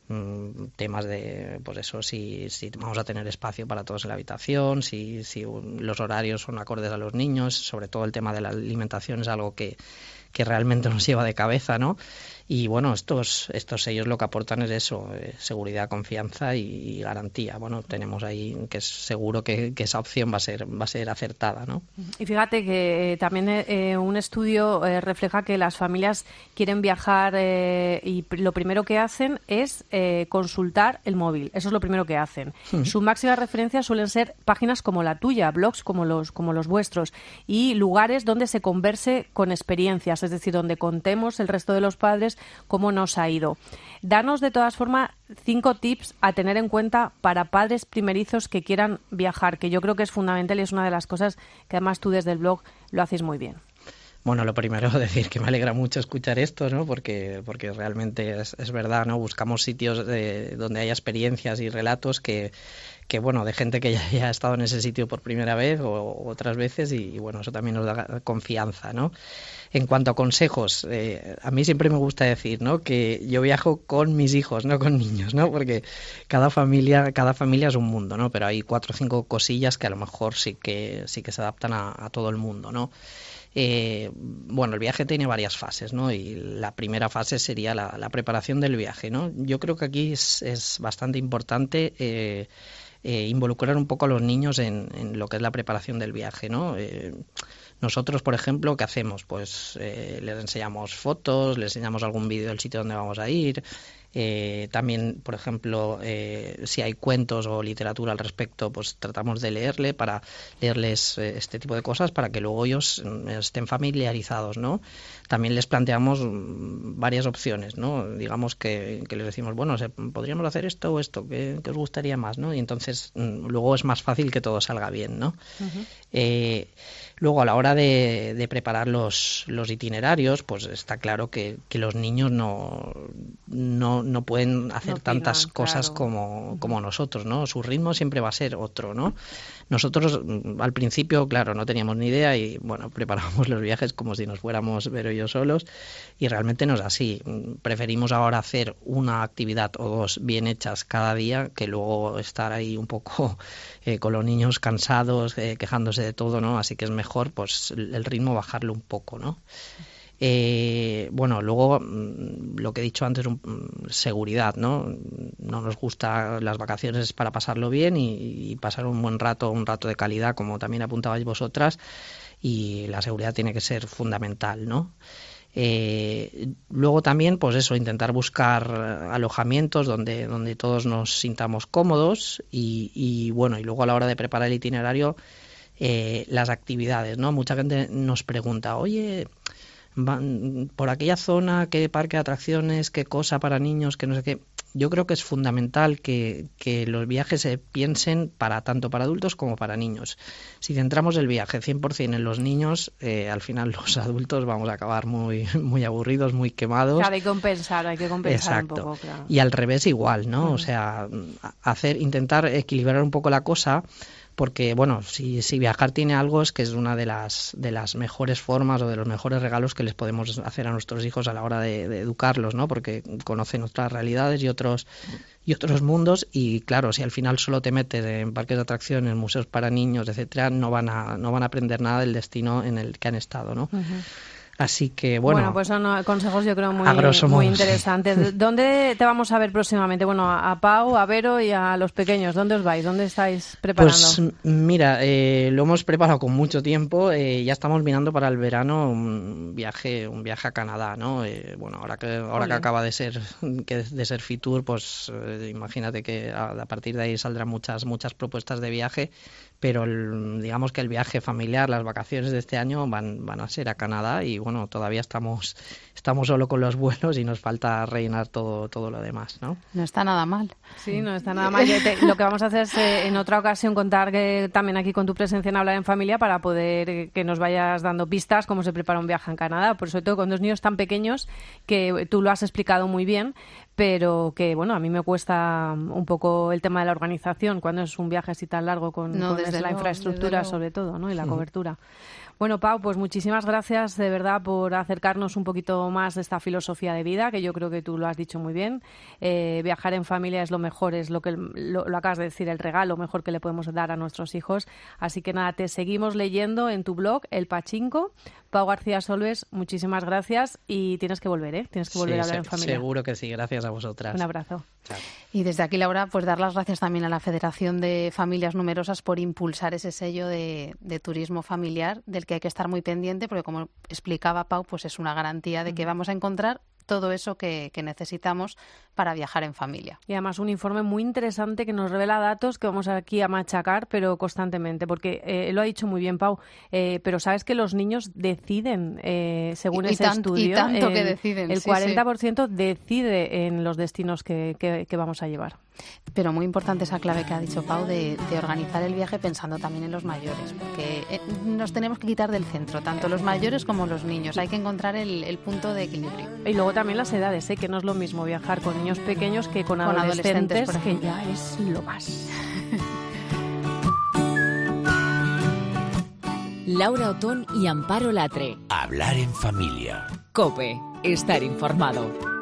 Mm, temas de, pues eso, si, si vamos a tener espacio para todos en la habitación, si, si los horarios son acordes a los niños, sobre todo el tema de la alimentación es algo que, que realmente nos lleva de cabeza, ¿no? Y bueno, estos, estos sellos lo que aportan es eso, eh, seguridad, confianza y, garantía. Bueno, tenemos ahí que es seguro que, esa opción va a ser, va a ser acertada, ¿no? Y fíjate que eh, también eh, un estudio refleja que las familias quieren viajar y lo primero que hacen es consultar el móvil. Eso es lo primero que hacen. Su máxima referencia suelen ser páginas como la tuya, blogs como los, como los vuestros y lugares donde se converse con experiencias, es decir, donde contemos el resto de los padres cómo nos ha ido. Danos, de todas formas, cinco tips a tener en cuenta para padres primerizos que quieran viajar, que yo creo que es fundamental y es una de las cosas que además tú desde el blog lo haces muy bien. Bueno, lo primero decir que me alegra mucho escuchar esto, ¿no? Porque, porque realmente es, verdad, ¿no? Buscamos sitios donde haya experiencias y relatos que, que bueno, de gente que ya, ha estado en ese sitio por primera vez o, otras veces y, bueno, eso también nos da confianza, ¿no? En cuanto a consejos, eh, a mí siempre me gusta decir, ¿no? Que yo viajo con mis hijos, no con niños, ¿no? Porque cada familia, cada familia es un mundo, ¿no? Pero hay cuatro o cinco cosillas que a lo mejor sí que sí que se adaptan a, todo el mundo, ¿no? Eh, bueno, el viaje tiene varias fases, ¿no? Y la primera fase sería la, preparación del viaje, ¿no? Yo creo que aquí es, bastante importante eh, eh, involucrar un poco a los niños en, lo que es la preparación del viaje, ¿no? nosotros, por ejemplo, ¿qué hacemos? Pues les enseñamos fotos, les enseñamos algún vídeo del sitio donde vamos a ir, eh, también, por ejemplo, eh, si hay cuentos o literatura al respecto, pues tratamos de leerle para leerles eh, este tipo de cosas para que luego ellos mm, estén familiarizados, ¿no? También les planteamos mm, varias opciones, ¿no? Digamos que, les decimos, bueno, podríamos hacer esto o esto, ¿qué, os gustaría más, ¿no? Y entonces mm, luego es más fácil que todo salga bien, ¿no? Luego, a la hora de, preparar los, los, itinerarios, pues está claro que, que los niños no, no, no pueden hacer tantas cosas como, como nosotros, ¿no? Su ritmo siempre va a ser otro, ¿no? Nosotros mm, al principio, claro, no teníamos ni idea y, bueno, preparábamos los viajes como si nos fuéramos Vero solos y realmente no es así. Preferimos ahora hacer una actividad o dos bien hechas cada día que luego estar ahí un poco eh, con los niños cansados, eh, quejándose de todo, ¿no? Así que es mejor pues el ritmo bajarlo un poco, ¿no? Eh, bueno, luego mm, lo que he dicho antes, mm, seguridad, ¿no? No nos gusta las vacaciones para pasarlo bien y, pasar un buen rato, un rato de calidad, como también apuntabais vosotras, y la seguridad tiene que ser fundamental, ¿no? Eh, luego también, pues eso, intentar buscar alojamientos donde, donde todos nos sintamos cómodos y, bueno, y luego a la hora de preparar el itinerario, eh, las actividades, ¿no? Mucha gente nos pregunta, oye, van por aquella zona, qué parque de atracciones, qué cosa para niños, que no sé qué. Yo creo que es fundamental que, que los viajes se piensen para tanto para adultos como para niños. Si centramos el viaje 100% en los niños, eh, al final los adultos vamos a acabar muy, muy aburridos, muy quemados. hay que compensar, hay que compensar un poco. Y al revés igual, ¿no? O sea, hacer, intentar equilibrar un poco la cosa porque bueno, si, si, viajar tiene algo es que es una de las, de las mejores formas o de los mejores regalos que les podemos hacer a nuestros hijos a la hora de, educarlos, ¿no? Porque conocen otras realidades y otros y otros mundos y claro, si al final solo te metes en parques de atracciones, museos para niños, etcétera, no van a no van a aprender nada del destino en el que han estado, ¿no? Así que bueno. Bueno, pues son consejos yo creo muy, muy interesantes. ¿Dónde te vamos a ver próximamente? Bueno, a Pau, a Vero y a los pequeños. ¿Dónde os vais? ¿Dónde estáis preparando? Pues mira, eh, lo hemos preparado con mucho tiempo. Eh, ya estamos mirando para el verano un viaje, un viaje a Canadá, ¿no? Eh, bueno, ahora que ahora que acaba de ser que de ser Fitur, pues imagínate que a, a, partir de ahí saldrán muchas muchas propuestas de viaje pero digamos que el viaje familiar, las vacaciones de este año van, van a ser a Canadá y bueno, todavía estamos, estamos solo con los vuelos y nos falta rellenar todo, todo lo demás, ¿no? No está nada mal. Sí, no está nada mal. lo que vamos a hacer es eh, en otra ocasión contar que también aquí con tu presencia en Hablar en Familia para poder eh, que nos vayas dando pistas cómo se prepara un viaje en Canadá, por sobre todo con dos niños tan pequeños que tú lo has explicado muy bien, pero que bueno, a mí me cuesta un poco el tema de la organización cuando es un viaje así tan largo con, la infraestructura sobre todo, ¿no? Y la cobertura. Bueno, Pau, pues muchísimas gracias de verdad por acercarnos un poquito más de esta filosofía de vida, que yo creo que tú lo has dicho muy bien. Eh, viajar en familia es lo mejor, es lo que lo, acabas de decir, el regalo mejor que le podemos dar a nuestros hijos. Así que nada, te seguimos leyendo en tu blog, El Pachinko. Pau García Solves, muchísimas gracias y tienes que volver, ¿eh? Tienes que volver a hablar en familia. Seguro que sí, gracias a vosotras. Un abrazo. Y desde aquí, Laura, pues dar las gracias también a la Federación de Familias Numerosas por impulsar ese sello de, de turismo familiar del que hay que estar muy pendiente porque, como explicaba Pau, pues es una garantía de que vamos a encontrar todo eso que, necesitamos para viajar en familia. Y además un informe muy interesante que nos revela datos que vamos aquí a machacar, pero constantemente, porque eh, lo ha dicho muy bien Pau, eh, pero sabes que los niños deciden, eh, según ese estudio, y tanto que deciden, el 40% decide en los destinos que, que, vamos a llevar. Pero muy importante esa clave que ha dicho Pau de, de organizar el viaje pensando también en los mayores, porque nos tenemos que quitar del centro, tanto los mayores como los niños. Hay que encontrar el, el punto de equilibrio. Y luego también las edades, ¿eh? que no es lo mismo viajar con niños pequeños que con, adolescentes, que ya es lo más. Laura Otón y Amparo Latre. Hablar en familia. Cope, estar informado.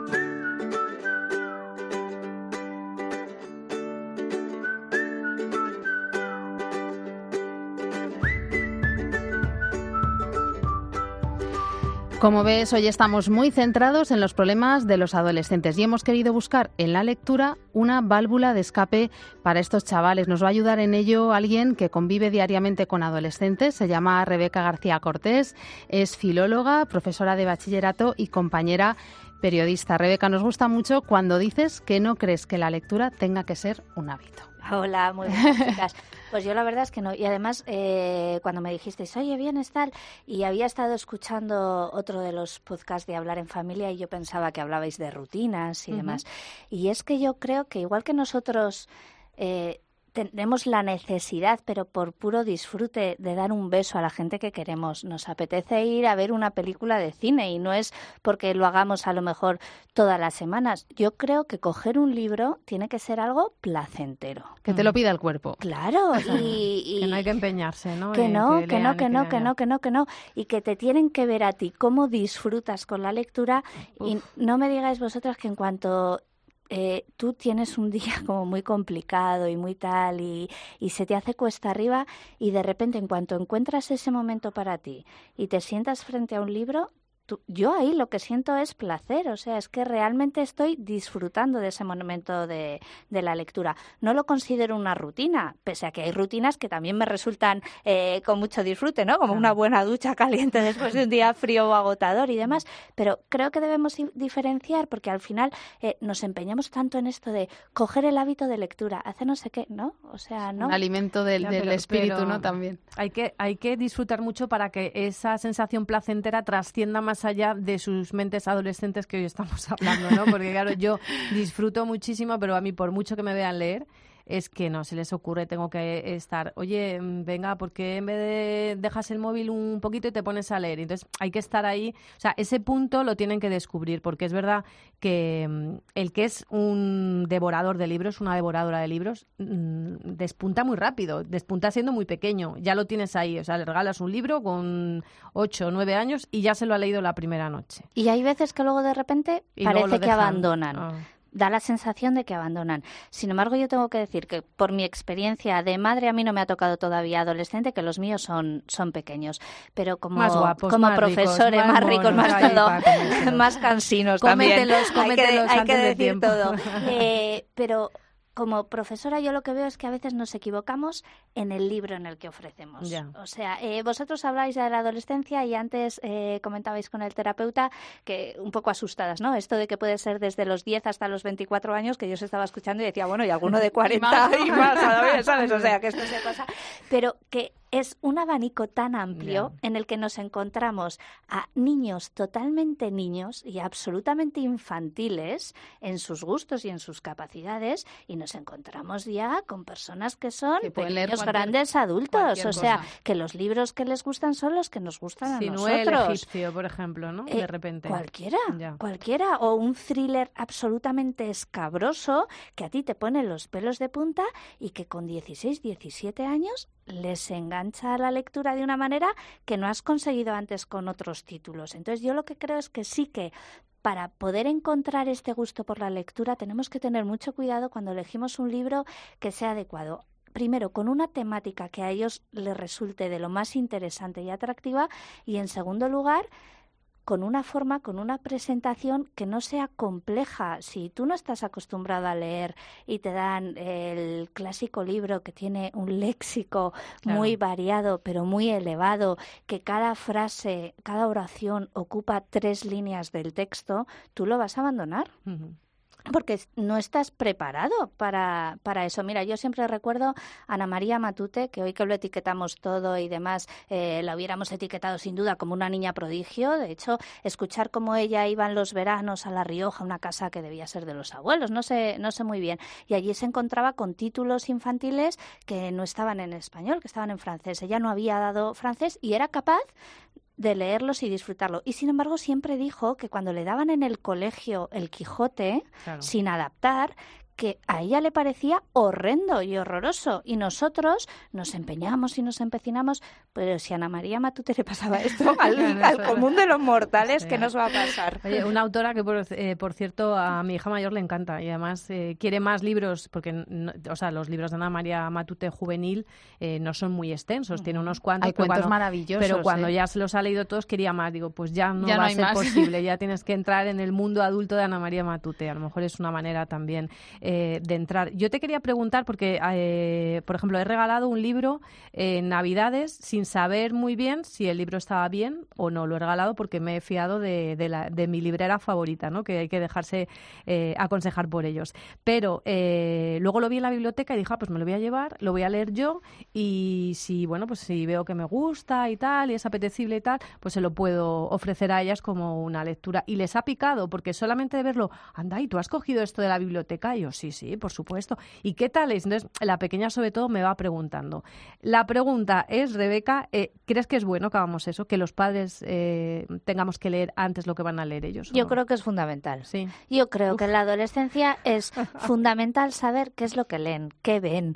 Como ves, hoy estamos muy centrados en los problemas de los adolescentes y hemos querido buscar en la lectura una válvula de escape para estos chavales. Nos va a ayudar en ello alguien que convive diariamente con adolescentes. Se llama Rebeca García Cortés, es filóloga, profesora de bachillerato y compañera periodista. Rebeca, nos gusta mucho cuando dices que no crees que la lectura tenga que ser un hábito. Hola, muy buenas chicas. Pues yo la verdad es que no. Y además, eh, cuando me dijisteis, oye, vienes tal, y había estado escuchando otro de los podcasts de Hablar en Familia y yo pensaba que hablabais de rutinas y demás. Y es que yo creo que igual que nosotros eh, tenemos la necesidad, pero por puro disfrute, de dar un beso a la gente que queremos. Nos apetece ir a ver una película de cine y no es porque lo hagamos a lo mejor todas las semanas. Yo creo que coger un libro tiene que ser algo placentero. Que te lo pida el cuerpo. Claro, y, que no hay que empeñarse, ¿no? Que no, que, no, que, no, que no, que no, que no, y que te tienen que ver a ti cómo disfrutas con la lectura y no me digáis vosotras que en cuanto eh, tú tienes un día como muy complicado y muy tal y, y, se te hace cuesta arriba y de repente en cuanto encuentras ese momento para ti y te sientas frente a un libro, yo ahí lo que siento es placer, o sea, es que realmente estoy disfrutando de ese momento de, la lectura. No lo considero una rutina, pese a que hay rutinas que también me resultan eh, con mucho disfrute, ¿no? Como una buena ducha caliente después de un día frío o agotador y demás. Pero creo que debemos diferenciar porque al final eh, nos empeñamos tanto en esto de coger el hábito de lectura, hacer no sé qué, ¿no? O sea, ¿no? Un alimento del, espíritu, ¿no? También. Hay que, hay que disfrutar mucho para que esa sensación placentera trascienda más allá de sus mentes adolescentes que hoy estamos hablando, ¿no? Porque claro, yo disfruto muchísimo, pero a mí por mucho que me vean leer, es que no se les ocurre, tengo que estar, oye, mm, venga, porque en vez de dejas el móvil un poquito y te pones a leer? Entonces hay que estar ahí, o sea, ese punto lo tienen que descubrir, porque es verdad que mm, el que es un devorador de libros, una devoradora de libros, mm, despunta muy rápido, despunta siendo muy pequeño, ya lo tienes ahí, o sea, le regalas un libro con 8 o 9 años y ya se lo ha leído la primera noche. Y hay veces que luego de repente parece que abandonan. Ah da la sensación de que abandonan. Sin embargo, yo tengo que decir que por mi experiencia de madre a mí no me ha tocado todavía adolescente, que los míos son, son pequeños. Pero como, como profesores, más, ricos, más todo, más cansinos también. hay que, decir todo. Eh, pero como profesora yo lo que veo es que a veces nos equivocamos en el libro en el que ofrecemos. O sea, eh, vosotros habláis de la adolescencia y antes eh, comentabais con el terapeuta que un poco asustadas, ¿no? Esto de que puede ser desde los 10 hasta los 24 años, que yo se estaba escuchando y decía, bueno, y alguno de 40 y más, ¿sabes? O sea, que esto se pasa. Pero que es un abanico tan amplio en el que nos encontramos a niños totalmente niños y absolutamente infantiles en sus gustos y en sus capacidades y nos encontramos ya con personas que son pequeños grandes adultos, o sea, que los libros que les gustan son los que nos gustan a nosotros. egipcio, por ejemplo, ¿no? de Eh, repente. Cualquiera, cualquiera. O un thriller absolutamente escabroso que a ti te pone los pelos de punta y que con 16, 17 años les engancha la lectura de una manera que no has conseguido antes con otros títulos. Entonces yo lo que creo es que sí que para poder encontrar este gusto por la lectura tenemos que tener mucho cuidado cuando elegimos un libro que sea adecuado primero, con una temática que a ellos les resulte de lo más interesante y atractiva, y en segundo lugar, con una forma, con una presentación que no sea compleja. Si tú no estás acostumbrado a leer y te dan el clásico libro que tiene un léxico Claro. muy variado, pero muy elevado, que cada frase, cada oración ocupa tres líneas del texto, tú lo vas a abandonar. Porque no estás preparado para, para eso. Mira, yo siempre recuerdo a Ana María Matute, que hoy que lo etiquetamos todo y demás, eh, la hubiéramos etiquetado sin duda como una niña prodigio. De hecho, escuchar cómo ella iba en los veranos a La Rioja, una casa que debía ser de los abuelos, no sé, no sé muy bien. Y allí se encontraba con títulos infantiles que no estaban en español, que estaban en francés. Ella no había dado francés y era capaz de leerlos y disfrutarlo. Y sin embargo siempre dijo que cuando le daban en el colegio el Quijote, Claro. sin adaptar, que a ella le parecía horrendo y horroroso. Y nosotros nos empeñamos y nos empecinamos, pero si a Ana María Matute le pasaba esto al, común de los mortales. ¿qué nos va a pasar? Oye, una autora que, por, eh, por cierto, a mi hija mayor le encanta y además eh, quiere más libros, porque no- o sea, los libros de Ana María Matute juvenil eh, no son muy extensos, tiene unos cuantos. Hay cuentos cuando- maravillosos, Pero cuando ¿eh? ya se los ha leído todos, quería más. Digo, pues ya no Ya no va a ser más. posible, ya tienes que entrar en el mundo adulto de Ana María Matute. A lo mejor es una manera también eh, de entrar. Yo te quería preguntar, porque, eh, por ejemplo, he regalado un libro en Navidades sin saber muy bien si el libro estaba bien o no. Lo he regalado porque me he fiado de, de la- de mi librera favorita, ¿no? que hay que dejarse eh, aconsejar por ellos. Pero eh, luego lo vi en la biblioteca y dije, ah, pues me lo voy a llevar, lo voy a leer yo y si, bueno, pues si veo que me gusta y tal y es apetecible y tal, pues se lo puedo ofrecer a ellas como una lectura. Y les ha picado porque solamente de verlo, anda, ¿y tú has cogido esto de la biblioteca? Y yo, sí, sí, por supuesto. ¿Y qué tal es? Entonces, la pequeña sobre todo me va preguntando. La pregunta es, Rebeca, eh, ¿crees que es bueno que hagamos eso? Que los padres eh, tengamos que leer antes lo que van a leer ellos. ¿o Yo no? creo que es fundamental. Sí. Yo creo que en la adolescencia es fundamental saber qué es lo que leen, qué ven,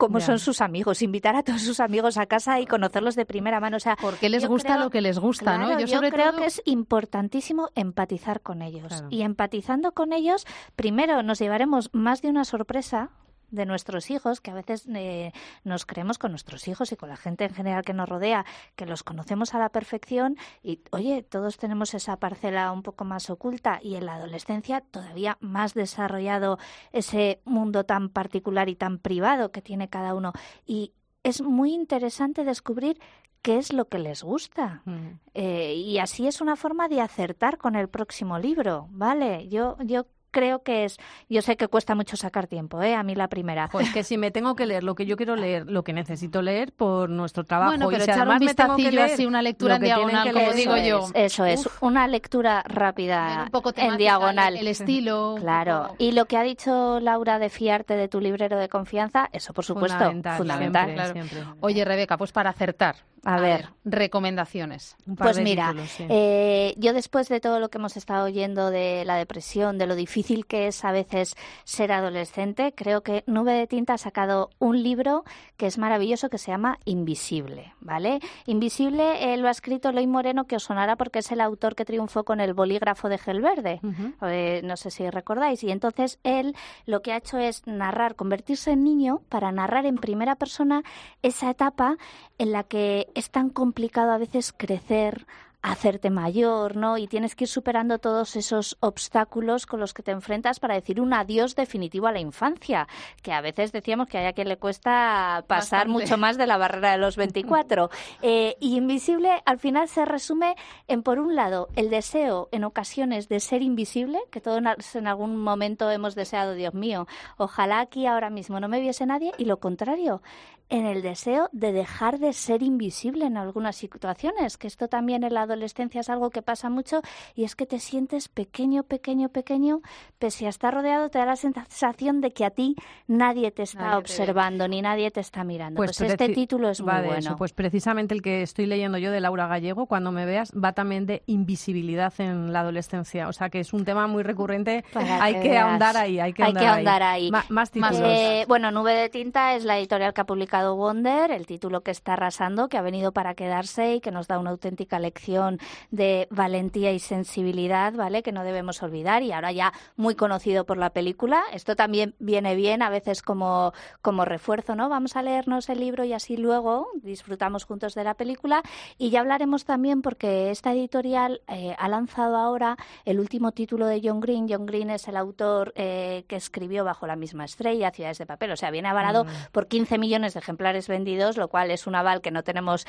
cómo son sus amigos, invitar a todos sus amigos a casa y conocerlos de primera mano. O sea, ¿Por qué les gusta creo- lo que les gusta, no? Yo yo, sobre creo todo- que es importantísimo empatizar con ellos. Claro. Y empatizando con ellos, primero nos llevaremos más de una sorpresa de nuestros hijos, que a veces eh, nos creemos con nuestros hijos y con la gente en general que nos rodea, que los conocemos a la perfección y, oye, todos tenemos esa parcela un poco más oculta y en la adolescencia todavía más desarrollado ese mundo tan particular y tan privado que tiene cada uno. Y es muy interesante descubrir qué es lo que les gusta. Mm. Eh, y así es una forma de acertar con el próximo libro, ¿vale? Yo, yo creo que es, yo sé que cuesta mucho sacar tiempo, ¿eh? A mí la primera. Pues que si me tengo que leer lo que yo quiero leer, lo que necesito leer por nuestro trabajo. Bueno, y pero si echar un vistacillo leer así, una lectura en diagonal, que como digo Eso yo. es, Eso es, Uf. una lectura rápida un poco en temática, diagonal. El estilo. Claro, poco- y lo que ha dicho Laura de fiarte de tu librero de confianza, eso por supuesto, Fundamental, fundamental. siempre, Claro. siempre. Oye, Rebeca, pues para acertar. A ver. recomendaciones. Un par Pues de mira, títulos, sí. eh, yo después de todo lo que hemos estado oyendo de la depresión, de lo difícil que es a veces ser adolescente, creo que Nube de Tinta ha sacado un libro que es maravilloso que se llama Invisible, ¿vale? Invisible eh, lo ha escrito Eloy Moreno, que os sonará porque es el autor que triunfó con el bolígrafo de Gel Verde. Eh, no sé si recordáis. Y entonces él lo que ha hecho es narrar, convertirse en niño para narrar en primera persona esa etapa en la que es tan complicado a veces crecer hacerte mayor, ¿no? Y tienes que ir superando todos esos obstáculos con los que te enfrentas para decir un adiós definitivo a la infancia, que a veces decíamos que a quien le cuesta pasar Bastante. mucho más de la barrera de los 24. Eh, y Invisible al final se resume en, por un lado, el deseo en ocasiones de ser invisible, que todos en algún momento hemos deseado, Dios mío, ojalá aquí ahora mismo no me viese nadie, y lo contrario, en el deseo de dejar de ser invisible en algunas situaciones, que esto también en la adolescencia es algo que pasa mucho y es que te sientes pequeño, pequeño, pequeño, pese a estar rodeado te da la sensación de que a ti nadie te está observando ni nadie te está mirando. Pues, pues este título es muy bueno. Pues precisamente el que estoy leyendo yo de Laura Gallego, cuando me veas, va también de invisibilidad en la adolescencia. O sea que es un tema muy recurrente. hay que, ahondar ahí, hay que ahondar, ahí. más títulos. Eh, bueno, Nube de Tinta es la editorial que ha publicado Wonder, el título que está arrasando, que ha venido para quedarse y que nos da una auténtica lección de valentía y sensibilidad, ¿vale? Que no debemos olvidar y ahora ya muy conocido por la película. Esto también viene bien a veces como, como refuerzo, ¿no? Vamos a leernos el libro y así luego disfrutamos juntos de la película y ya hablaremos también porque esta editorial eh, ha lanzado ahora el último título de John Green. John Green es el autor eh, que escribió Bajo la misma estrella, Ciudades de Papel, o sea, viene avalado mm. por 15 millones de ejemplares vendidos, lo cual es un aval que no tenemos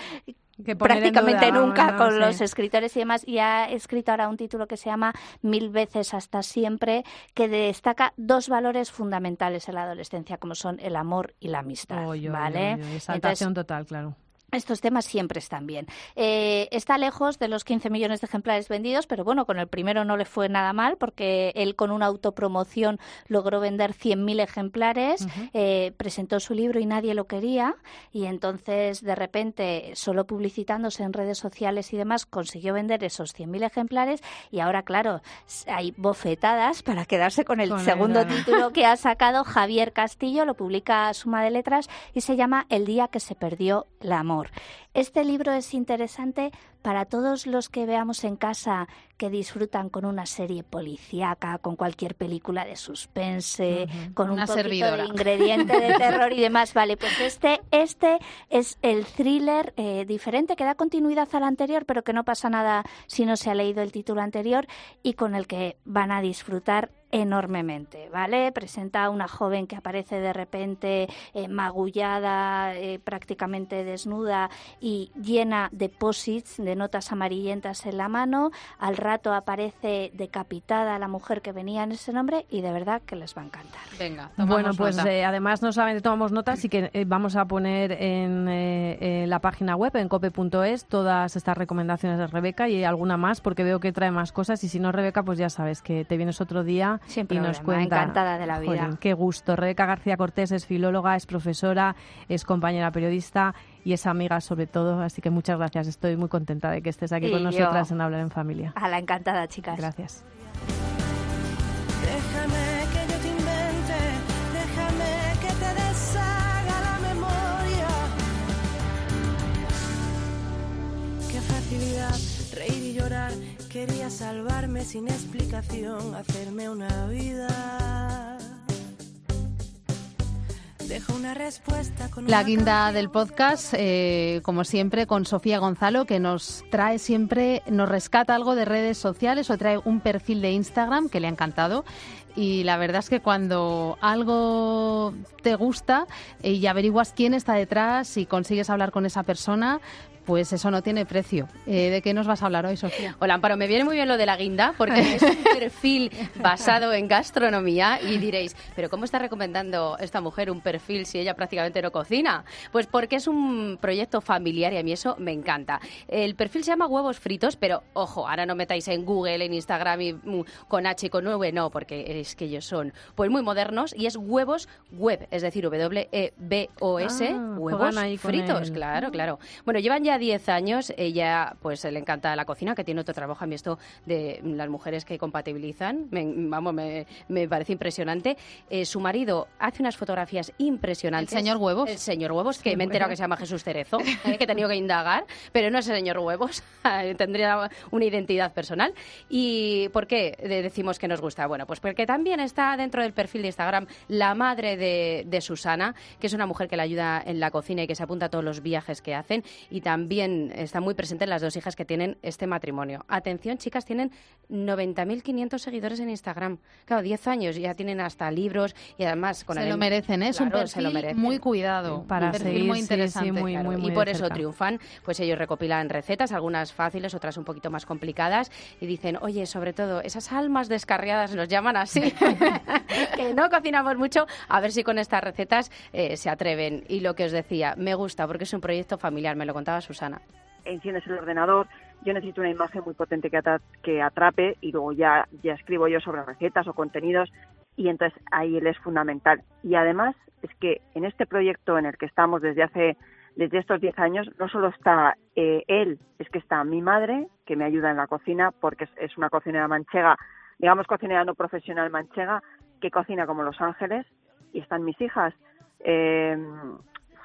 prácticamente nunca con los escritores y demás. Y ha escrito ahora un título que se llama Mil veces hasta siempre, que destaca dos valores fundamentales en la adolescencia, como son el amor y la amistad. ¿vale? total, claro. Estos temas siempre están bien. Eh, está lejos de los 15 millones de ejemplares vendidos, pero bueno, con el primero no le fue nada mal porque él con una autopromoción logró vender 100.000 ejemplares, eh, presentó su libro y nadie lo quería y entonces de repente, solo publicitándose en redes sociales y demás, consiguió vender esos 100.000 ejemplares y ahora, claro, hay bofetadas para quedarse con el segundo título que ha sacado Javier Castillo, lo publica Suma de Letras y se llama El día que se perdió el amor. Este libro es interesante para todos los que veamos en casa que disfrutan con una serie policíaca, con cualquier película de suspense, con un poquito de ingrediente de terror y demás. Vale, pues este, este es el thriller eh, diferente que da continuidad al anterior, pero que no pasa nada si no se ha leído el título anterior y con el que van a disfrutar enormemente, ¿vale? Presenta a una joven que aparece de repente eh, magullada, eh, prácticamente desnuda y llena de posits, de notas amarillentas en la mano. Al rato aparece decapitada la mujer que venía en ese nombre y de verdad que les va a encantar. Venga, bueno, pues eh, además no solamente tomamos notas, y que vamos a poner en la página web, en cope.es, todas estas recomendaciones de Rebeca y alguna más, porque veo que trae más cosas y si no, Rebeca, pues ya sabes que te vienes otro día Siempre y nos cuenta. Encantada de la vida. qué gusto. Rebeca García Cortés es filóloga, es profesora, es compañera periodista y es amiga sobre todo. Así que muchas gracias. Estoy muy contenta de que estés aquí con nosotras en Hablar en Familia. A la encantada, chicas. Gracias. Déjame que yo te invente, déjame que te deshaga la memoria. Qué facilidad reír y llorar Quería salvarme sin explicación, hacerme una vida. La guinda del podcast, eh, como siempre, con Sofía Gonzalo, que nos trae siempre, nos rescata algo de redes sociales o trae un perfil de Instagram que le ha encantado y la verdad es que cuando algo te gusta y averiguas quién está detrás y consigues hablar con esa persona, pues eso no tiene precio. Eh, ¿De qué nos vas a hablar hoy, Sofía? Hola, Amparo, me viene muy bien lo de la guinda, porque es un perfil basado en gastronomía y diréis, ¿pero cómo está recomendando esta mujer un perfil si ella prácticamente no cocina? Pues porque es un proyecto familiar y a mí eso me encanta. El perfil se llama Huevos Fritos, pero ojo, ahora no metáis en Google, en Instagram y mm, con H y con V, no, porque que ellos son pues muy modernos y es huevos web, es decir, W-E-B-O-S, ah, huevos fritos, claro, claro. Bueno, llevan ya 10 años, ella pues le encanta la cocina, que tiene otro trabajo a mí esto de las mujeres que compatibilizan, me, vamos, me, parece impresionante. Eh, su marido hace unas fotografías impresionantes. ¿El señor Huevos? El señor Huevos, que me he enterado que se llama Jesús Cerezo, eh, que he tenido que indagar, pero no es el señor Huevos, tendría una identidad personal. ¿Y por qué decimos que nos gusta? Bueno, pues porque también está dentro del perfil de Instagram la madre de, de Susana, que es una mujer que le ayuda en la cocina y que se apunta a todos los viajes que hacen, y también está muy presente en las dos hijas que tienen este matrimonio. Atención, chicas, tienen 90.500 seguidores en Instagram. Claro, 10 años, ya tienen hasta libros y además con se lo merecen, ¿eh? es un perfil muy cuidado, para seguir, muy interesante. muy, y por eso triunfan, pues ellos recopilan recetas, algunas fáciles, otras un poquito más complicadas y dicen, oye, sobre todo, esas almas descarriadas nos llaman así, sí, que no cocinamos mucho, a ver si con estas recetas eh, se atreven. Y lo que os decía, me gusta porque es un proyecto familiar, me lo contaba Susana. Enciendes el ordenador, yo necesito una imagen muy potente que, que atrape y luego ya, ya escribo yo sobre recetas o contenidos y entonces ahí él es fundamental. Y además es que en este proyecto en el que estamos desde hace desde estos 10 años no solo está eh, él, es que está mi madre, que me ayuda en la cocina, porque es, una cocinera manchega, digamos cocinera no profesional manchega, que cocina como Los Ángeles, y están mis hijas. Eh,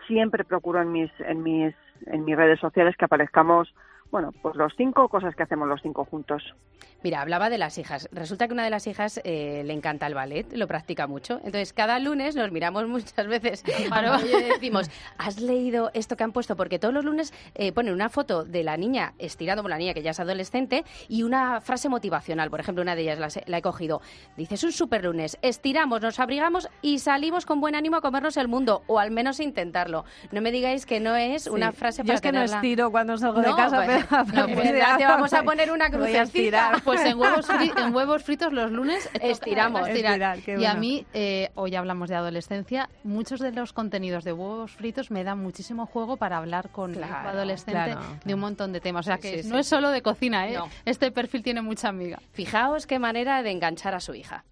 siempre procuro en mis, en mis, en mis redes sociales que aparezcamos bueno, pues los cinco cosas que hacemos los cinco juntos. Mira, hablaba de las hijas. Resulta que una de las hijas eh, le encanta el ballet, lo practica mucho. Entonces, cada lunes nos miramos muchas veces y decimos, ¿has leído esto que han puesto? Porque todos los lunes eh, ponen una foto de la niña estirando con la niña que ya es adolescente y una frase motivacional. Por ejemplo, una de ellas la, he cogido. Dice, es un super lunes, estiramos, nos abrigamos y salimos con buen ánimo a comernos el mundo, o al menos intentarlo. No me digáis que no es una frase para Yo es que no estiro cuando salgo de casa, pues, no, pues te vamos a poner una crucecita. Pues en huevos, en huevos fritos los lunes estiramos. y a mí, eh, hoy hablamos de adolescencia, muchos de los contenidos de huevos fritos me dan muchísimo juego para hablar con el adolescente de un montón de temas. O sea que no es solo de cocina, ¿eh? Este perfil tiene mucha amiga. Fijaos qué manera de enganchar a su hija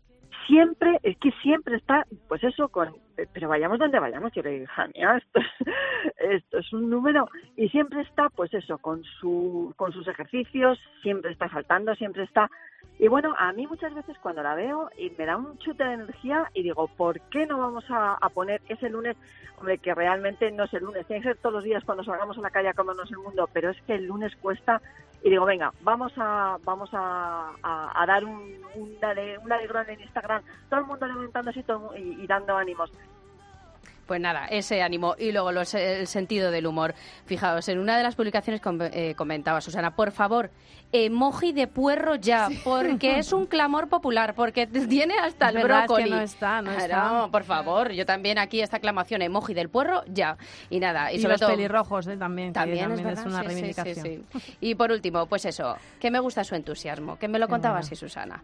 siempre, es que siempre está, pues eso, con, pero vayamos donde vayamos, yo le digo, hija mía, esto, esto es un número, y siempre está, pues eso, con, su, con sus ejercicios, siempre está saltando, siempre está, y bueno, a mí muchas veces cuando la veo y me da un chute de energía y digo, ¿por qué no vamos a, poner ese lunes? Hombre, que realmente no es el lunes, tiene que ser todos los días cuando salgamos a la calle a comernos el mundo, pero es que el lunes cuesta y digo, venga, vamos a vamos a, a, dar un, un, un alegrón en Instagram, todo el mundo levantándose y, y dando ánimos. Pues nada, ese ánimo y luego el sentido del humor. Fijaos, en una de las publicaciones eh, comentaba Susana, por favor, emoji de puerro ya, porque es un clamor popular, porque tiene hasta el brócoli. no está, no está. por favor, yo también aquí esta aclamación, emoji del puerro ya. Y nada, y, sobre los pelirrojos ¿eh? también, también, es, una reivindicación. y por último, pues eso, que me gusta su entusiasmo, que me lo contaba así Susana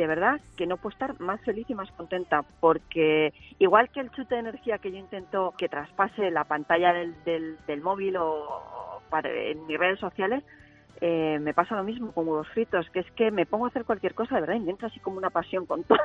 de verdad que no puedo estar más feliz y más contenta porque igual que el chute de energía que yo intento que traspase la pantalla del, del, móvil o, en mis redes sociales, eh, me pasa lo mismo con huevos fritos, que es que me pongo a hacer cualquier cosa, de verdad, y así como una pasión con todo,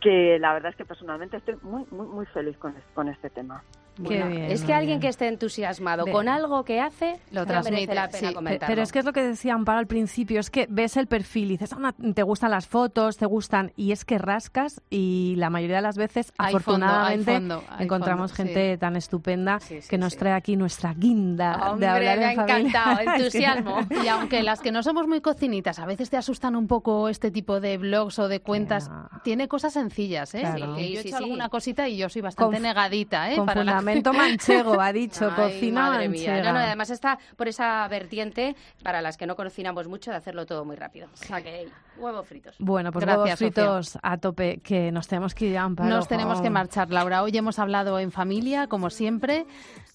que la verdad es que personalmente estoy muy, muy, muy feliz con, con este tema. Es que alguien que esté entusiasmado con algo que hace lo transmite la pena comentarlo. Pero es que es lo que decía Amparo al principio, es que ves el perfil y dices, te gustan las fotos, te gustan, y es que rascas y la mayoría de las veces, afortunadamente, encontramos gente tan estupenda que nos trae aquí nuestra guinda de hablar me ha encantado, entusiasmo. Y aunque las que no somos muy cocinitas, a veces te asustan un poco este tipo de blogs o de cuentas, tiene cosas sencillas, ¿eh? yo he hecho alguna cosita y yo soy bastante negadita, ¿eh? Para la Momento manchego, ha dicho, cocina manchega. No, además está por esa vertiente, para las que no cocinamos mucho, de hacerlo todo muy rápido. O sea que, huevos fritos. Bueno, pues huevos fritos a tope, que nos tenemos que ir a Nos tenemos que marchar, Laura. Hoy hemos hablado en familia, como siempre,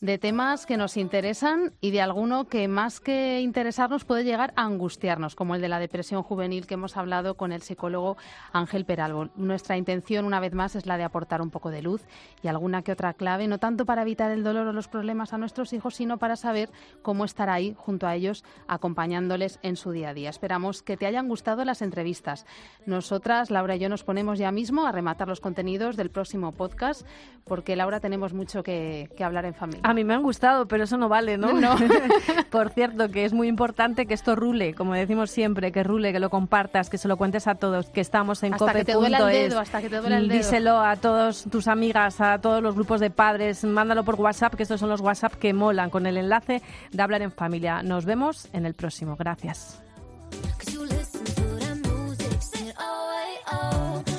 de temas que nos interesan y de alguno que más que interesarnos puede llegar a angustiarnos, como el de la depresión juvenil que hemos hablado con el psicólogo Ángel Peralbo. Nuestra intención, una vez más, es la de aportar un poco de luz y alguna que otra clave, no tanto para evitar el dolor o los problemas a nuestros hijos, sino para saber cómo estar ahí junto a ellos, acompañándoles en su día a día. Esperamos que te hayan gustado las entrevistas. Nosotras, Laura y yo, nos ponemos ya mismo a rematar los contenidos del próximo podcast, porque Laura tenemos mucho que, que hablar en familia. A mí me han gustado, pero eso no vale, ¿no? No. Por cierto, que es muy importante que esto rule, como decimos siempre, que rule, que lo compartas, que se lo cuentes a todos, que estamos en hasta que te duele el dedo, hasta que te duele el dedo. Díselo a todos tus amigas, a todos los grupos de padres, mándalo por WhatsApp, que estos son los WhatsApp que molan con el enlace de Hablar en Familia. Nos vemos en el próximo. Gracias. oh.